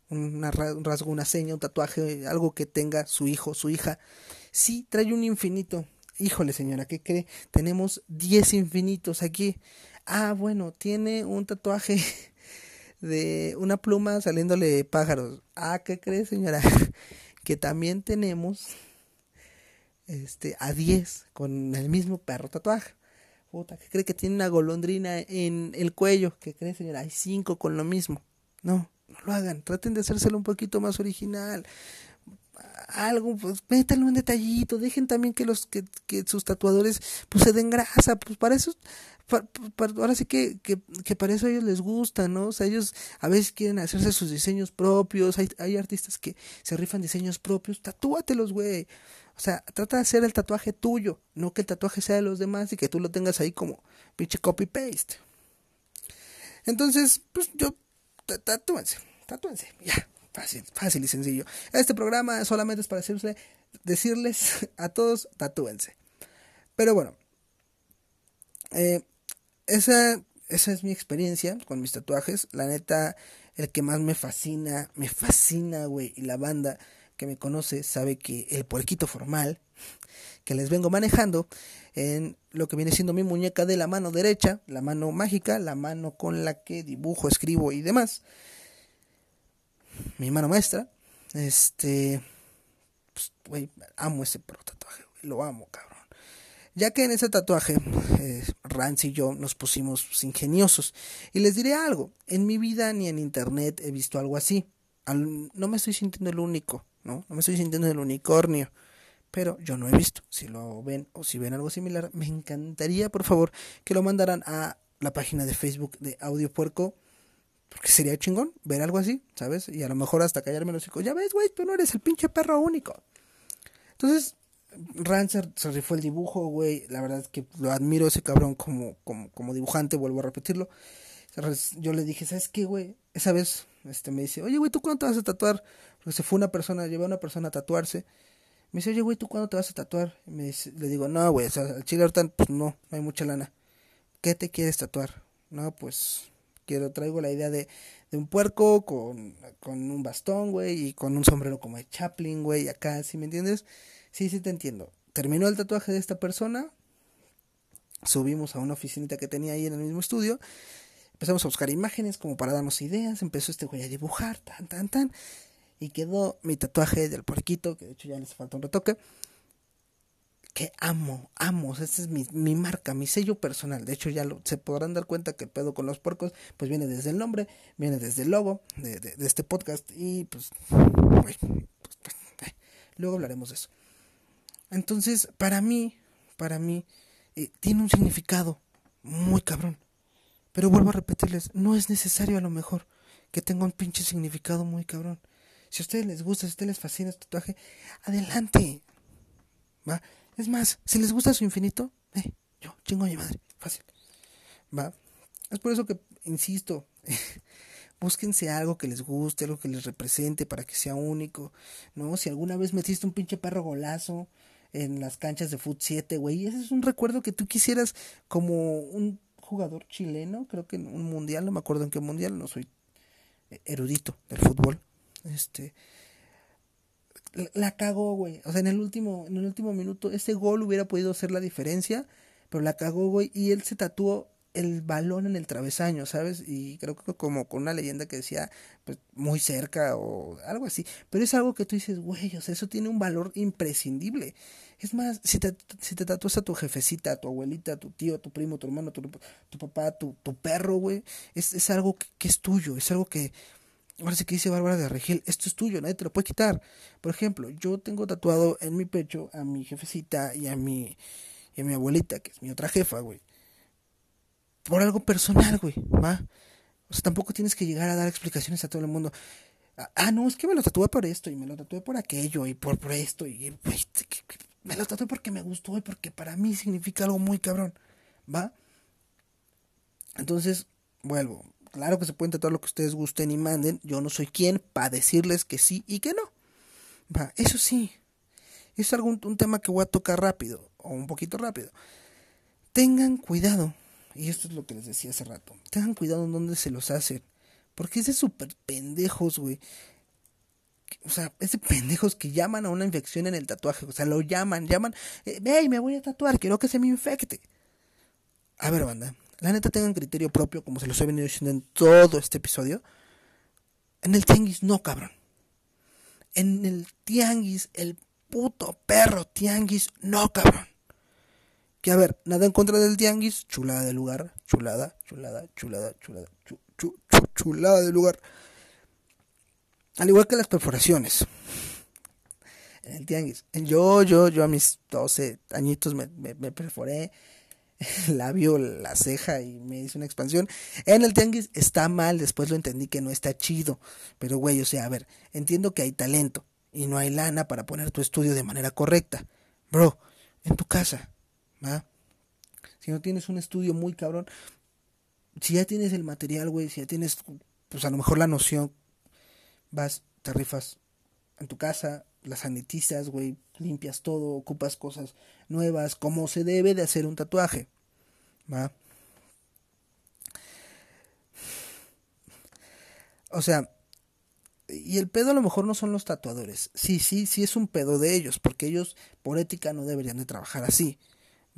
una, un rasgo, una seña, un tatuaje, algo que tenga su hijo, su hija. Sí, trae un infinito. Híjole, señora, ¿qué cree? Tenemos 10 infinitos aquí. Ah, bueno, tiene un tatuaje de una pluma saliéndole pájaros. Ah, ¿qué cree, señora? que también tenemos este, a 10 con el mismo perro tatuaje. Puta, ¿qué cree que tiene una golondrina en el cuello? ¿Qué cree, señora? Hay 5 con lo mismo. No, no lo hagan. Traten de hacérselo un poquito más original. Algo, pues métanlo un detallito. Dejen también que los que, que sus tatuadores pues se den grasa. Pues para eso, ahora sí que, que, que, para eso a ellos les gusta, ¿no? O sea, ellos a veces quieren hacerse sus diseños propios. Hay, hay artistas que se rifan diseños propios. Tatúatelos, güey. O sea, trata de hacer el tatuaje tuyo, no que el tatuaje sea de los demás y que tú lo tengas ahí como pinche copy-paste. Entonces, pues yo, tatúense, tatúense, ya, fácil, fácil y sencillo. Este programa solamente es para decirles, decirles a todos, tatúense. Pero bueno, eh, esa, esa es mi experiencia con mis tatuajes. La neta, el que más me fascina, me fascina, güey, y la banda que me conoce sabe que el puerquito formal que les vengo manejando en lo que viene siendo mi muñeca de la mano derecha, la mano mágica, la mano con la que dibujo, escribo y demás. Mi mano maestra, este, pues, amo ese pro tatuaje, lo amo, cabrón. Ya que en ese tatuaje, eh, Rance y yo nos pusimos ingeniosos. Y les diré algo, en mi vida ni en internet he visto algo así. no me estoy sintiendo el único. ¿no? No me estoy sintiendo el unicornio, pero yo no he visto. Si lo ven o si ven algo similar, me encantaría, por favor, que lo mandaran a la página de Facebook de Audio Puerco Porque sería chingón ver algo así, ¿sabes? Y a lo mejor hasta callarme los hijos. Ya ves, güey, tú no eres el pinche perro único. Entonces, Rancer se rifó el dibujo, güey. La verdad es que lo admiro ese cabrón como, como, como dibujante, vuelvo a repetirlo. Yo le dije, ¿sabes qué, güey? Esa vez este, me dice, oye, güey, ¿tú cuándo te vas a tatuar? Porque se fue una persona, llevé a una persona a tatuarse. Me dice, oye, güey, ¿tú cuándo te vas a tatuar? Y me dice, le digo, no, güey, o sea, al chile ahorita, pues no, no hay mucha lana. ¿Qué te quieres tatuar? No, pues quiero, traigo la idea de, de un puerco con, con un bastón, güey, y con un sombrero como de Chaplin, güey, acá, ¿sí me entiendes? Sí, sí te entiendo. Terminó el tatuaje de esta persona, subimos a una oficinita que tenía ahí en el mismo estudio, empezamos a buscar imágenes como para darnos ideas, empezó este güey a dibujar, tan, tan, tan, y quedó mi tatuaje del puerquito, que de hecho ya les falta un retoque que amo, amo, esta es mi, mi, marca, mi sello personal. De hecho, ya lo, se podrán dar cuenta que el pedo con los puercos, pues viene desde el nombre, viene desde el logo de, de, este podcast y pues, pues, pues eh, luego hablaremos de eso. Entonces, para mí, para mí, eh, tiene un significado muy cabrón. Pero vuelvo a repetirles, no es necesario a lo mejor que tenga un pinche significado muy cabrón. Si a ustedes les gusta, si a ustedes les fascina este tatuaje, adelante. ¿Va? Es más, si les gusta su infinito, eh, yo, chingo a mi madre, fácil. ¿Va? Es por eso que, insisto, búsquense algo que les guste, algo que les represente para que sea único, ¿no? Si alguna vez metiste un pinche perro golazo en las canchas de Foot 7, güey, ese es un recuerdo que tú quisieras como un jugador chileno, creo que en un mundial, no me acuerdo en qué mundial, no soy erudito del fútbol, este, la, cagó, güey. O sea, en el último, en el último minuto, ese gol hubiera podido ser la diferencia, pero la cagó, güey, y él se tatuó el balón en el travesaño, ¿sabes? Y creo que como con una leyenda que decía, pues, muy cerca o algo así. Pero es algo que tú dices, güey, o sea, eso tiene un valor imprescindible. Es más, si te, si te tatúas a tu jefecita, a tu abuelita, a tu tío, a tu primo, a tu hermano, a tu, papá, tu, tu perro, güey, es, es algo que es tuyo, es algo que, Ahora sí que dice Bárbara de Regil, esto es tuyo, nadie te lo puede quitar. Por ejemplo, yo tengo tatuado en mi pecho a mi jefecita y a mi, y a mi abuelita, que es mi otra jefa, güey. Por algo personal, güey, ¿va? O sea, tampoco tienes que llegar a dar explicaciones a todo el mundo. Ah, ah no, es que me lo tatué por esto y me lo tatué por aquello y por, por esto y me lo tatué porque me gustó y porque para mí significa algo muy cabrón, ¿va? Entonces, vuelvo, Claro que se pueden tatuar lo que ustedes gusten y manden. Yo no soy quien para decirles que sí y que no. Va, eso sí. Es algún un tema que voy a tocar rápido o un poquito rápido. Tengan cuidado. Y esto es lo que les decía hace rato. Tengan cuidado en dónde se los hacen. Porque es de súper pendejos, güey. O sea, es de pendejos que llaman a una infección en el tatuaje. O sea, lo llaman, llaman. Eh, hey, me voy a tatuar, quiero que se me infecte. A ver, banda. La neta tengan criterio propio, como se los he venido diciendo en todo este episodio. En el tianguis no, cabrón. En el tianguis, el puto perro tianguis, no, cabrón. Que a ver, nada en contra del tianguis, chulada de lugar, chulada, chulada, chulada, chulada, chulada de lugar. Al igual que las perforaciones. En el tianguis. Yo, yo, yo a mis 12 añitos me, me perforé el labio, la ceja y me hice una expansión. En el tianguis está mal, después lo entendí que no está chido. Pero güey, o sea, a ver, entiendo que hay talento y no hay lana para poner tu estudio de manera correcta. Bro, en tu casa, ¿va? Si no tienes un estudio muy cabrón, si ya tienes el material, güey, si ya tienes, pues a lo mejor la noción, vas, te rifas en tu casa, las sanitizas, güey, limpias todo, ocupas cosas nuevas, como se debe de hacer un tatuaje. ¿Va? O sea, y el pedo a lo mejor no son los tatuadores. Sí, sí, sí es un pedo de ellos, porque ellos por ética no deberían de trabajar así,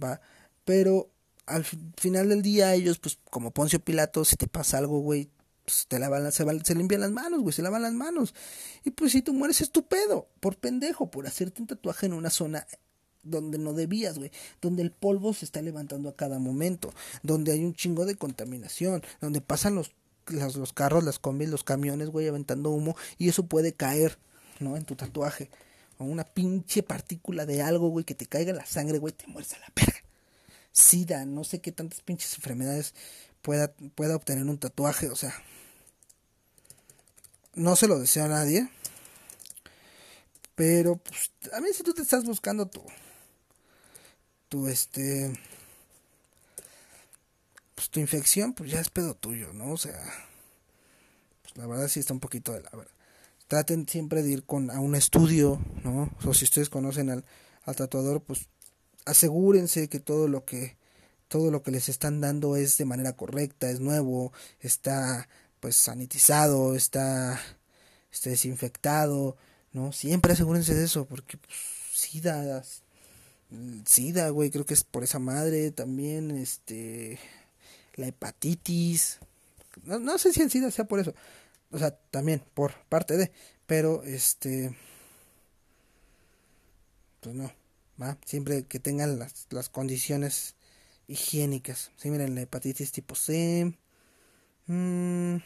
¿va? Pero al final del día ellos, pues como Poncio Pilato, si te pasa algo, güey, pues te lavan, se, se limpian las manos, güey, se lavan las manos. Y pues si tú mueres es tu pedo, por pendejo, por hacerte un tatuaje en una zona donde no debías, güey, donde el polvo se está levantando a cada momento, donde hay un chingo de contaminación, donde pasan los, los, carros, las combis, los camiones, güey, aventando humo y eso puede caer, ¿no? En tu tatuaje. O una pinche partícula de algo, güey, que te caiga la sangre, güey, te mueres a la perra. Sida, no sé qué tantas pinches enfermedades pueda, pueda obtener un tatuaje, o sea, no se lo deseo a nadie. Pero, pues, a mí si tú te estás buscando tu, tu, este, pues tu infección, pues ya es pedo tuyo, ¿no? O sea, pues la verdad sí está un poquito de la verdad. Traten siempre de ir con, a un estudio, ¿no? O si ustedes conocen al, al tatuador, pues asegúrense que todo lo que todo lo que les están dando es de manera correcta, es nuevo, está pues sanitizado, está, está desinfectado, ¿no? Siempre asegúrense de eso, porque pues, SIDA, SIDA, güey, creo que es por esa madre, también, este, la hepatitis, no, no sé si el SIDA sea por eso, o sea, también por parte de, pero, este, pues no, va, siempre que tengan las, las condiciones higiénicas, sí, miren, la hepatitis tipo C, mmm,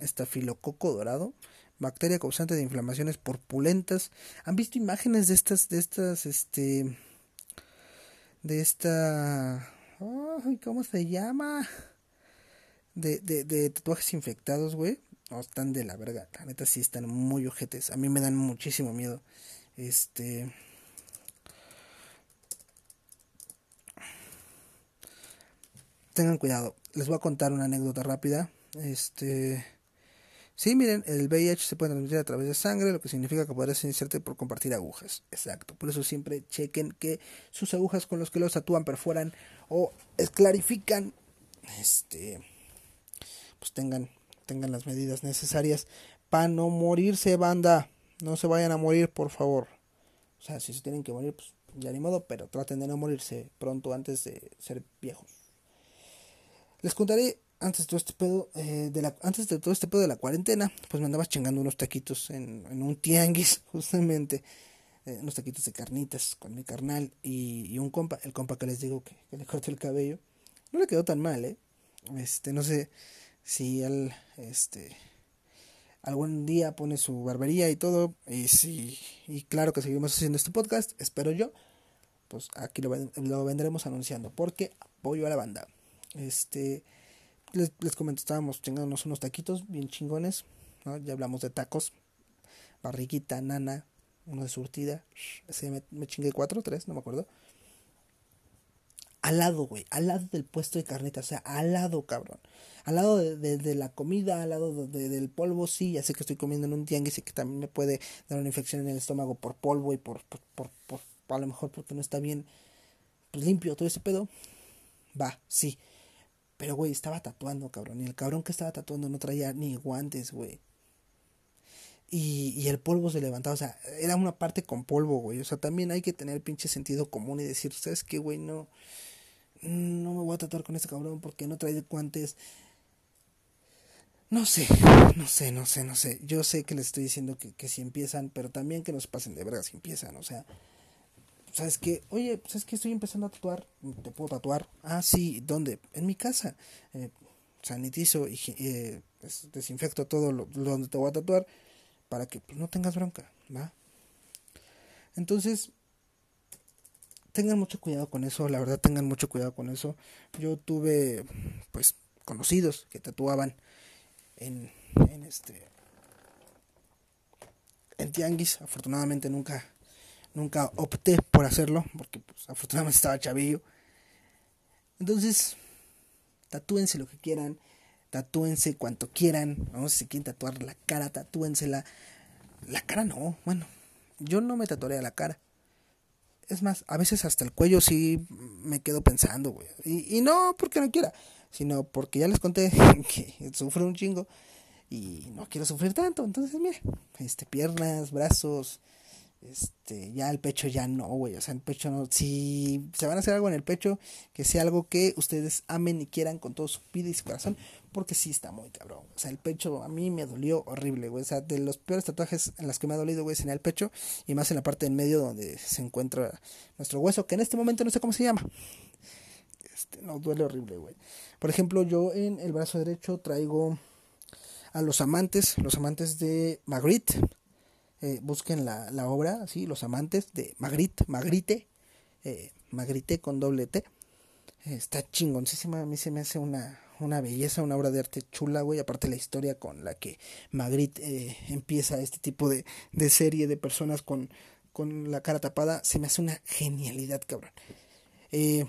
estafilococo dorado, bacteria causante de inflamaciones porpulentas. ¿Han visto imágenes de estas, de estas, este, de esta, ¿cómo se llama? De, de, de tatuajes infectados, güey. No, están de la verga. La neta sí están muy ojetes. A mí me dan muchísimo miedo. Este. Tengan cuidado. Les voy a contar una anécdota rápida. Este. Sí, miren, el VIH se puede transmitir a través de sangre, lo que significa que podrás iniciarte por compartir agujas. Exacto. Por eso siempre chequen que sus agujas con los que los tatúan perforan o clarifican. Este. Pues tengan, tengan las medidas necesarias para no morirse, banda. No se vayan a morir, por favor. O sea, si se tienen que morir, pues ya ni modo, pero traten de no morirse pronto antes de ser viejos. Les contaré antes de todo este pedo, eh, de la, antes de todo este pedo de la cuarentena, pues me andabas chingando unos taquitos en, en un tianguis, justamente, eh, unos taquitos de carnitas con mi carnal y, y, un compa, el compa que les digo que, le corté el cabello. No le quedó tan mal, eh. Este, no sé si él, este, algún día pone su barbería y todo, y si, y claro que seguimos haciendo este podcast, espero yo, pues aquí lo, lo vendremos anunciando, porque apoyo a la banda. Este, les, les comento, estábamos chingándonos unos taquitos bien chingones, ¿no? Ya hablamos de tacos, barriguita, nana, uno de surtida, ese me, me chingué cuatro, tres, no me acuerdo. Al lado, güey, al lado del puesto de carnitas, o sea, al lado, cabrón. Al lado de, la comida, al lado de, de, del polvo, sí, ya sé que estoy comiendo en un tianguis y que también me puede dar una infección en el estómago por polvo y por, por, por, por a lo mejor porque no está bien pues, limpio todo ese pedo. Va, sí. Pero, güey, estaba tatuando, cabrón. Y el cabrón que estaba tatuando no traía ni guantes, güey. Y, y el polvo se levantaba, o sea, era una parte con polvo, güey. O sea, también hay que tener pinche sentido común y decir, ¿sabes qué, güey? No, no me voy a tatuar con este cabrón porque no trae guantes. No sé, no sé, no sé, no sé. Yo sé que les estoy diciendo que, que si empiezan, pero también que nos pasen de verga si empiezan, o sea. ¿Sabes qué? Oye, ¿sabes qué? Estoy empezando a tatuar. ¿Te puedo tatuar? Ah, sí. ¿Dónde? En mi casa. Eh, sanitizo y eh, desinfecto todo lo, donde te voy a tatuar para que pues, no tengas bronca, ¿va? Entonces, tengan mucho cuidado con eso, la verdad tengan mucho cuidado con eso. Yo tuve, pues, conocidos que tatuaban en, en este, en tianguis. Afortunadamente nunca nunca opté por hacerlo, porque pues, afortunadamente estaba chavillo. Entonces, tatúense lo que quieran, tatúense cuanto quieran, ¿no? Si quieren tatuar la cara, tatúensela. La cara no, bueno, yo no me tatuaría la cara. Es más, a veces hasta el cuello sí me quedo pensando, güey. Y, y no porque no quiera, sino porque ya les conté que sufro un chingo y no quiero sufrir tanto. Entonces, mire, este, piernas, brazos, este, ya el pecho ya no, güey, o sea, el pecho no, si se van a hacer algo en el pecho, que sea algo que ustedes amen y quieran con todo su vida y su corazón, porque sí está muy cabrón, o sea, el pecho a mí me dolió horrible, güey, o sea, de los peores tatuajes en las que me ha dolido, güey, es en el pecho y más en la parte en medio donde se encuentra nuestro hueso, que en este momento no sé cómo se llama, este, no, duele horrible, güey, por ejemplo, yo en el brazo derecho traigo a los amantes, los amantes de Magritte, eh, busquen la, la, obra, así, Los Amantes de Magritte, Magrite, eh, con doble T. Eh, está chingoncísima, a mí se me hace una, una belleza, una obra de arte chula, güey. Aparte la historia con la que Magritte eh, empieza este tipo de, de serie de personas con, con la cara tapada, se me hace una genialidad, cabrón. Eh,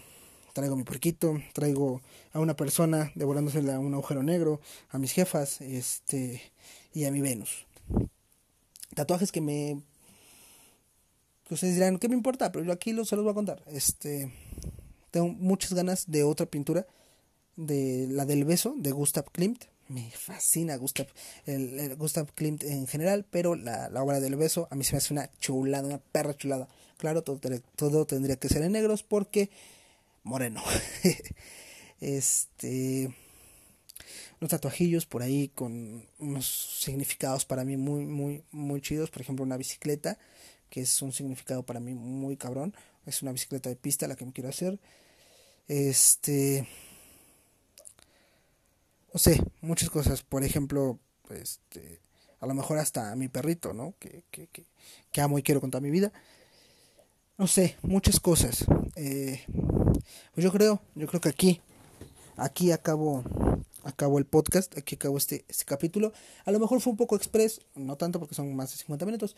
traigo mi porquito, traigo a una persona devorándose a un agujero negro, a mis jefas, este, y a mi Venus. Tatuajes que me ustedes dirán, ¿qué me importa? Pero yo aquí lo, se los voy a contar. Este, tengo muchas ganas de otra pintura, de la del beso, de Gustav Klimt. Me fascina Gustav, el, Gustav Klimt en general, pero la, la, obra del beso a mí se me hace una chulada, una perra chulada. Claro, todo, todo tendría que ser en negros porque moreno. este unos tatuajillos por ahí con unos significados para mí muy muy muy chidos, por ejemplo, una bicicleta que es un significado para mí muy cabrón. Es una bicicleta de pista la que me quiero hacer. Este. No sé, muchas cosas. Por ejemplo, este. A lo mejor hasta a mi perrito, ¿no? Que, que, amo y quiero con toda mi vida. No sé, muchas cosas. Eh, pues yo creo, yo creo que aquí, aquí acabo, acabo el podcast, aquí acabo este, este capítulo. A lo mejor fue un poco express, no tanto porque son más de 50 minutos,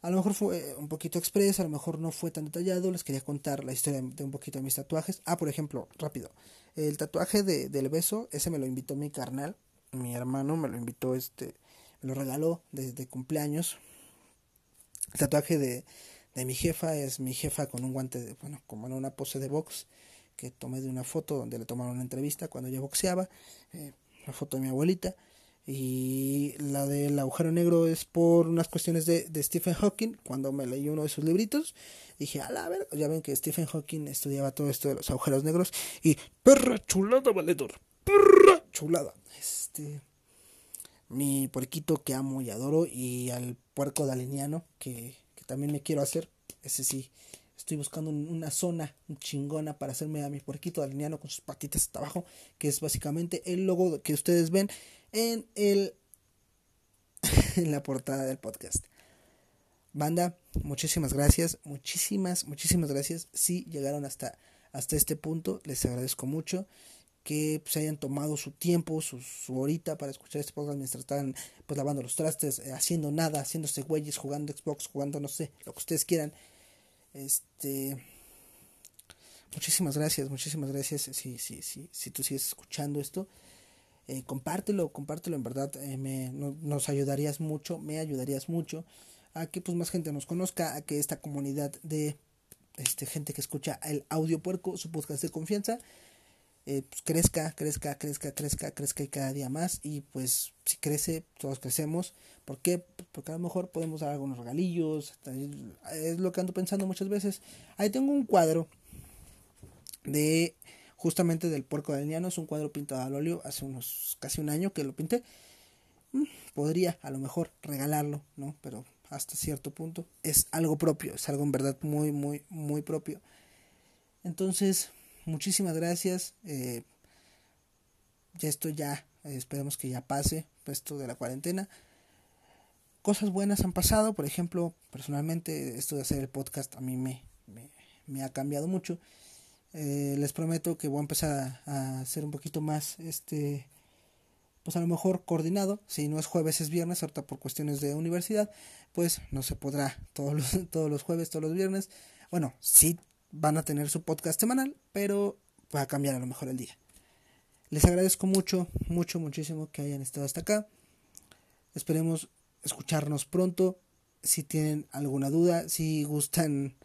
a lo mejor fue eh, un poquito express, a lo mejor no fue tan detallado. Les quería contar la historia de un poquito de mis tatuajes. Ah, por ejemplo, rápido. El tatuaje de, del beso, ese me lo invitó mi carnal. Mi hermano me lo invitó, este, me lo regaló desde cumpleaños. El tatuaje de, de mi jefa es mi jefa con un guante, de, bueno, como en una pose de box que tomé de una foto donde le tomaron una entrevista cuando ella boxeaba. Eh, la foto de mi abuelita. Y la del agujero negro es por unas cuestiones de, de Stephen Hawking. Cuando me leí uno de sus libritos, dije, a la ver, ya ven que Stephen Hawking estudiaba todo esto de los agujeros negros. Y perra chulada, valedor. Perra chulada. Este. Mi puerquito que amo y adoro. Y al puerco daliniano que, que también me quiero hacer. Ese sí. Estoy buscando una zona chingona para hacerme a mi puerquito daliniano con sus patitas hasta abajo. Que es básicamente el logo que ustedes ven en el en la portada del podcast. Banda, muchísimas gracias, muchísimas, muchísimas gracias. Si llegaron hasta, hasta este punto, les agradezco mucho que se hayan tomado su tiempo, su, su horita para escuchar este podcast mientras están pues lavando los trastes, eh, haciendo nada, haciéndose güeyes, jugando Xbox, jugando no sé, lo que ustedes quieran. Este muchísimas gracias, muchísimas gracias si, si, si, si tú sigues escuchando esto eh, compártelo, compártelo en verdad, eh, me, nos ayudarías mucho, me ayudarías mucho a que pues más gente nos conozca, a que esta comunidad de este, gente que escucha el audio puerco, su podcast de confianza, eh, pues crezca, crezca, crezca, crezca, crezca y cada día más. Y pues si crece, todos crecemos. ¿Por qué? Porque a lo mejor podemos dar algunos regalillos. Es lo que ando pensando muchas veces. Ahí tengo un cuadro de justamente del puerco del niano. Es un cuadro pintado al óleo hace unos casi un año que lo pinté. Mm, podría a lo mejor regalarlo, ¿no? Pero hasta cierto punto es algo propio, es algo en verdad muy, muy, muy propio. Entonces, muchísimas gracias. Eh, ya esto ya, eh, esperemos que ya pase esto de la cuarentena. Cosas buenas han pasado, por ejemplo, personalmente esto de hacer el podcast a mí me, me, ha cambiado mucho. Eh, les prometo que voy a empezar a, hacer un poquito más, este, pues a lo mejor coordinado. Si no es jueves, es viernes. Ahorita por cuestiones de universidad, pues no se podrá todos los, todos los jueves, todos los viernes. Bueno, sí van a tener su podcast semanal, pero va a cambiar a lo mejor el día. Les agradezco mucho, mucho, muchísimo que hayan estado hasta acá. Esperemos escucharnos pronto. Si tienen alguna duda, si gustan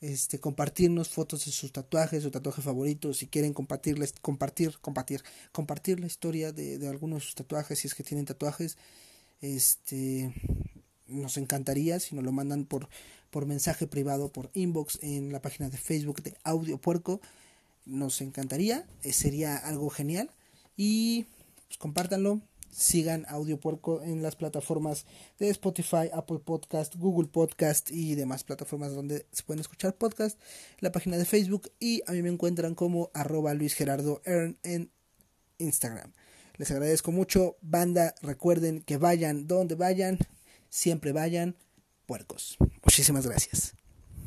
este, compartirnos fotos de sus tatuajes, su tatuaje favorito, si quieren compartirles, compartir, compartir, compartir la historia de, de algunos de sus tatuajes, si es que tienen tatuajes, este, nos encantaría si nos lo mandan por, por mensaje privado, por inbox en la página de Facebook de Audio Puerco, nos encantaría, eh, sería algo genial. Y pues, compártanlo, sigan Audio Puerco en las plataformas de Spotify, Apple Podcast, Google Podcast y demás plataformas donde se pueden escuchar podcast, la página de Facebook y a mí me encuentran como arroba Luis Gerardo en Instagram. Les agradezco mucho, banda, recuerden que vayan donde vayan, siempre vayan puercos. Muchísimas gracias.